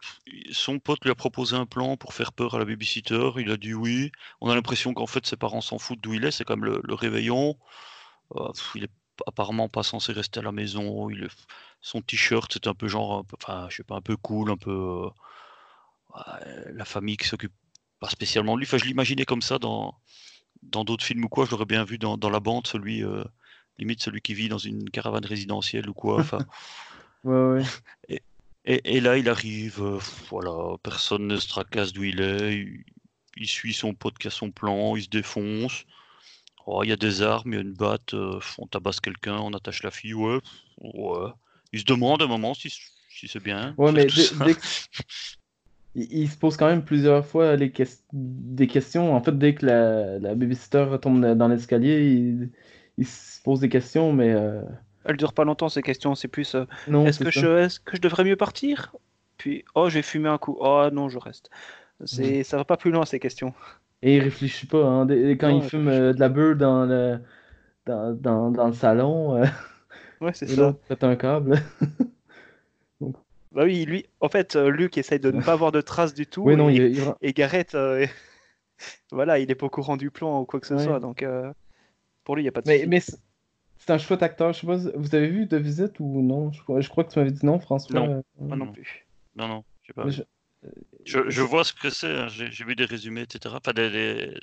son pote lui a proposé un plan pour faire peur à la babysitter. Il a dit oui. On a l'impression qu'en fait, ses parents s'en foutent d'où il est. C'est comme le, le réveillon. Euh, il est apparemment pas censé rester à la maison. Il est- Son t-shirt, c'est un peu genre, enfin, je sais pas, un peu cool, un peu euh, la famille qui s'occupe pas spécialement de lui. Enfin, je l'imaginais comme ça dans dans d'autres films ou quoi. Je l'aurais bien vu dans, dans la bande, celui euh, limite celui qui vit dans une caravane résidentielle ou quoi. Enfin. Ouais, ouais. Et, et là, il arrive, euh, voilà, personne ne se tracasse d'où il est, il, il suit son pote qui a son plan, il se défonce. Oh, il y a des armes, il y a une batte, euh, on tabasse quelqu'un, on attache la fille, ouais, ouais. Il se demande un moment si, si c'est bien. Ouais, mais dès- il, il se pose quand même plusieurs fois les des questions. En fait, dès que la, la babysitter tombe dans l'escalier, il, il se pose des questions, mais euh, Elle dure pas longtemps ces questions, c'est plus euh, est-ce que je est-ce que je devrais mieux partir? Puis oh j'ai fumé un coup, oh non je reste. C'est ça va pas plus loin ces questions. Et il réfléchit pas. Hein. Quand Non, il fume euh, de la beurre dans le, dans, dans, dans le salon, euh, Ouais c'est ça. pète un câble. Bah oui lui en fait euh, Luc essaye de ne pas avoir de traces du tout. Oui, non, et, il, il- et Gareth euh, voilà il est pas au courant du plan ou quoi que ce Ouais. soit donc pour lui il y a pas de Mais, mais c'est un chouette acteur. Je sais pas, vous avez vu de visite ou non? Je, crois- je crois que tu m'avais dit non, François. Non. Euh, Moi non plus. Non, non, je sais pas. mais je- Je, je vois ce que c'est, hein, j'ai vu des résumés, etc. Enfin, des, des,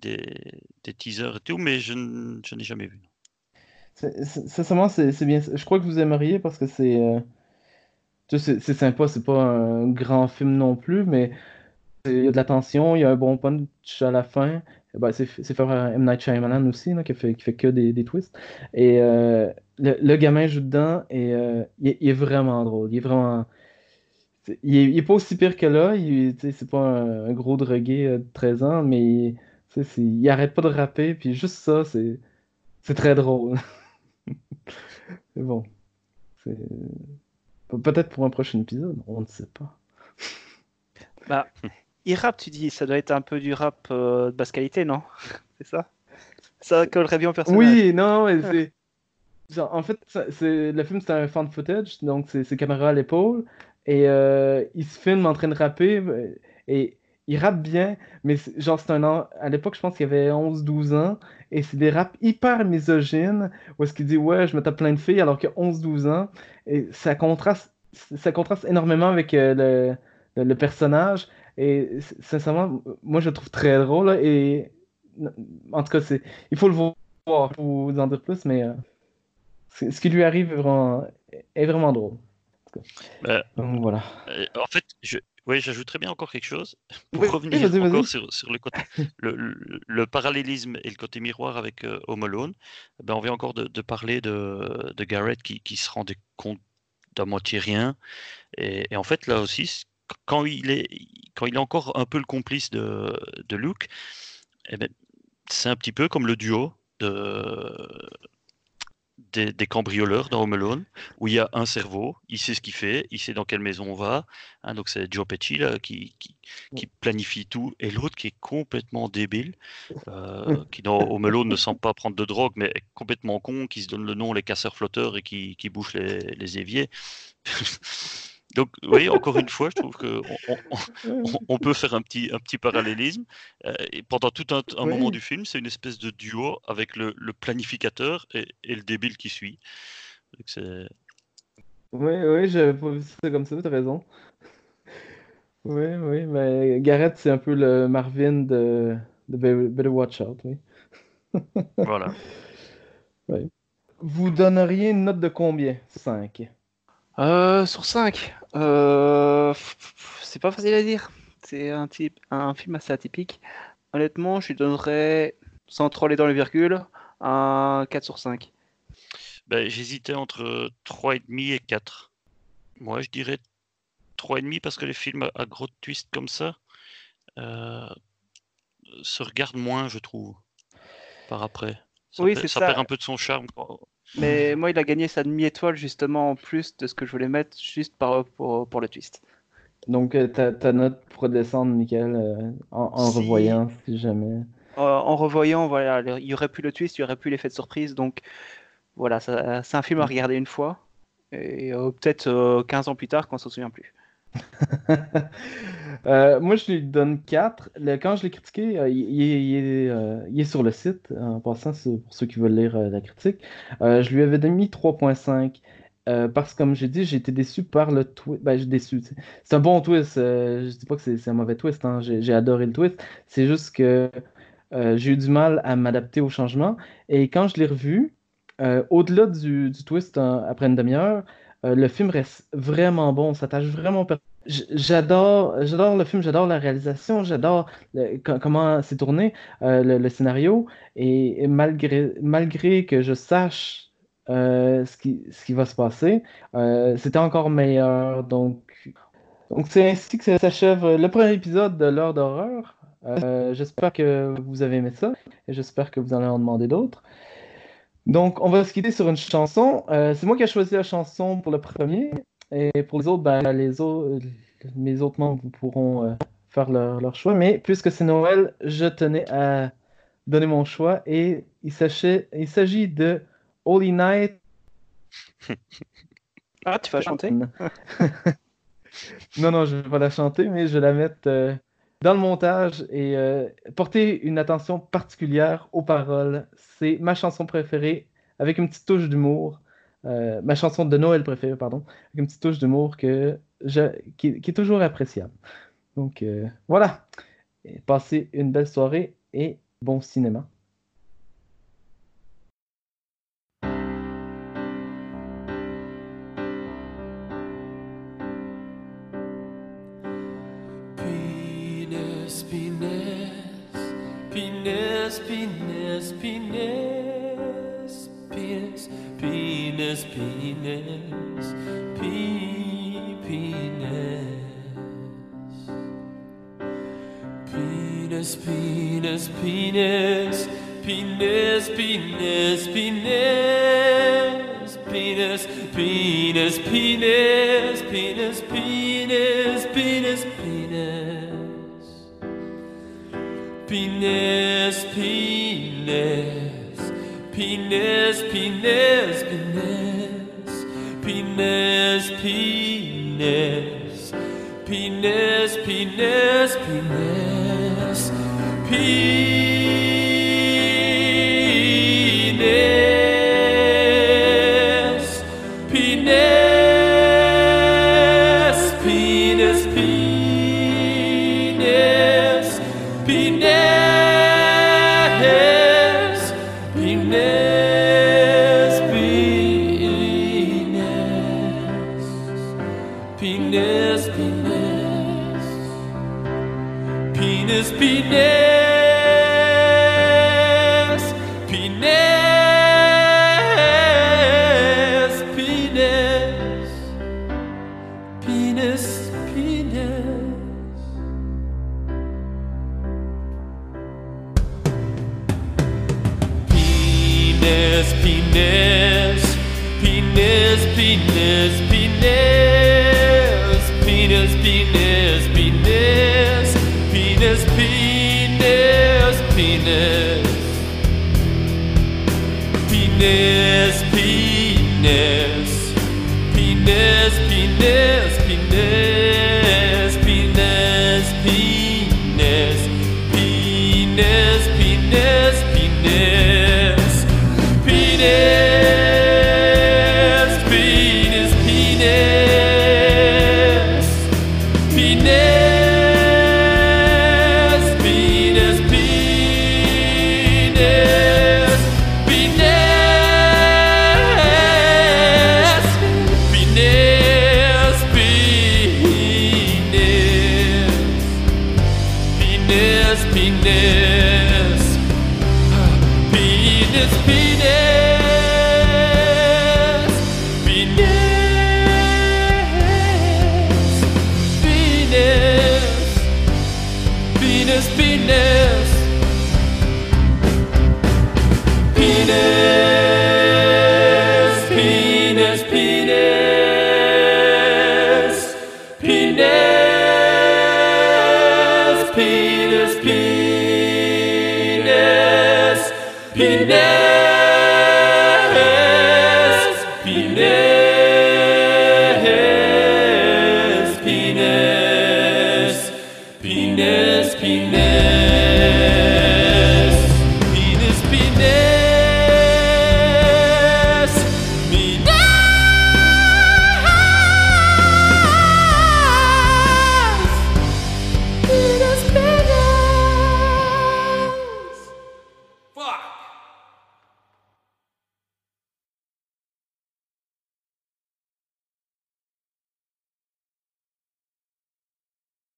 des, des teasers et tout, mais je, n'ai jamais vu. Sincèrement, c'est bien. Je crois que vous aimeriez parce que c'est euh, c'est sympa. C'est pas un grand film non plus, mais il y a de la tension, il y a un bon punch à la fin. Ben, c'est fait par M. Night Shyamalan aussi, là, qui fait, qui fait que des, des twists. Et euh, le, le gamin joue dedans et euh, il, est, vraiment drôle. Il est vraiment. Il est, pas aussi pire que là. C'est pas un, gros drogué euh, de 13 ans, mais il, il arrête pas de rapper. Puis juste ça, c'est très drôle. Bon, c'est Pe- peut-être pour un prochain épisode, on ne sait pas. Bah il rappe tu dis ça doit être un peu du rap euh, de basse qualité non? C'est ça? Ça collerait bien au personnage. Oui, non, mais c'est. en fait, le film, c'est un fan footage, donc c'est caméra à l'épaule, et euh, il se filme en train de rapper, euh, et il rappe bien, mais genre, c'est un an. À l'époque, je pense qu'il avait 11-12 ans, et c'est des raps hyper misogynes, où est-ce qu'il dit, ouais, je me tape plein de filles, alors qu'il a 11-12 ans, et ça contraste, ça contraste énormément avec euh, le, le personnage, et sincèrement, moi, je le trouve très drôle, et en tout cas, c'est. Il faut le voir pour vous en dire plus, mais euh, ce qui lui arrive est vraiment, est vraiment drôle. Euh, Donc voilà. Euh, en fait, je, oui, j'ajouterais bien encore quelque chose pour Oui, revenir encore sur, sur le, côté, le, le- le parallélisme et le côté miroir avec euh, Home Alone. Ben, on vient encore de, de parler de, de Garrett qui, qui se rendait compte d'à moitié rien. Et, et en fait, là aussi, quand il est, quand il est encore un peu le complice de, de Luke, eh ben, c'est un petit peu comme le duo de, des, des cambrioleurs dans Home Alone, où il y a un cerveau, il sait ce qu'il fait, il sait dans quelle maison on va. hein, donc c'est Joe Pesci là, qui, qui, qui planifie tout, et l'autre qui est complètement débile, euh, qui dans Home Alone ne semble pas prendre de drogue, mais est complètement con, qui se donne le nom les casseurs flotteurs et qui, qui bouche les, les éviers. Donc, oui, encore une fois, je trouve qu'on on, peut faire un petit, un petit parallélisme. Euh, et pendant tout un, un Oui. moment du film, c'est une espèce de duo avec le, le planificateur et, et le débile qui suit. Donc, Oui, oui, j'avais pas vu ça comme ça, t'as raison. Oui, oui, mais Garrett, c'est un peu le Marvin de, de Be- Better Watch Out, oui. Voilà. Vous donneriez une note de combien? 5. Euh, sur 5, euh, c'est pas facile à dire. C'est un, type, un film assez atypique. Honnêtement, je lui donnerais, sans trop aller dans les virgules, un 4 sur 5. Ben, J'hésitais entre 3,5 et 4. Moi, je dirais 3,5 parce que les films à gros twists comme ça euh, se regardent moins, je trouve, par après. Ça, Oui, perd- c'est ça ça. perd un peu de son charme. Mais moi, il a gagné sa demi-étoile justement en plus de ce que je voulais mettre juste par, pour, pour le twist. Donc, euh, ta, ta note pourrait descendre, Michael, euh, en, en Si. revoyant, si jamais. Euh, en revoyant, voilà, il y aurait plus le twist, il y aurait plus l'effet de surprise. Donc voilà, c'est un film à regarder une fois. Et euh, peut-être euh, 15 ans plus tard quand on s'en souvient plus. Euh, moi, je lui donne 4. Le- quand je l'ai critiqué, euh, euh, il est sur le site, en passant, pour ceux qui veulent lire la critique. Je lui avais mis 3.5. euh, parce que, comme j'ai dit, j'ai été déçu par le twist. Ben, j'ai déçu. C'est un bon twist. je dis pas que c'est un mauvais twist. hein, J'ai adoré le twist. C'est juste que j'ai eu du mal à m'adapter au changement. Et quand je l'ai revu, au-delà du, twist hein, après une demi-heure, le film reste vraiment bon. On s'attache vraiment J- J'adore, j'adore le film, j'adore la réalisation, j'adore comment c'est tourné, euh, le, scénario, et, malgré, malgré que je sache euh, ce qui, ce qui va se passer, euh, c'était encore meilleur. Donc, donc c'est ainsi que s'achève le premier épisode de l'heure d'horreur. Euh, j'espère que vous avez aimé ça, et j'espère que vous allez en demander d'autres. Donc, on va se quitter sur une chanson. C'est moi qui ai choisi la chanson pour le premier. Et pour les autres, ben, les autres, mes autres membres pourront euh, faire leur, leur choix. Mais puisque c'est Noël, je tenais à donner mon choix. Et il s'agit, il s'agit de Holy Night. Ah, tu vas chanter? Non, non, je ne vais pas la chanter, mais je vais la mettre euh, dans le montage et euh, porter une attention particulière aux paroles. C'est ma chanson préférée, avec une petite touche d'humour. Euh, ma chanson de Noël préférée, pardon, avec une petite touche d'humour que je, qui, est toujours appréciable. Donc euh, voilà. Passez une belle soirée et bon cinéma. Pe- penis. Penis, penis, penis, penis, penis, penis, penis, penis, penis, penis, penis, penis, penis. Penis, penis, penis, penis, penis, penis, penis, penis, penis, penis, penis,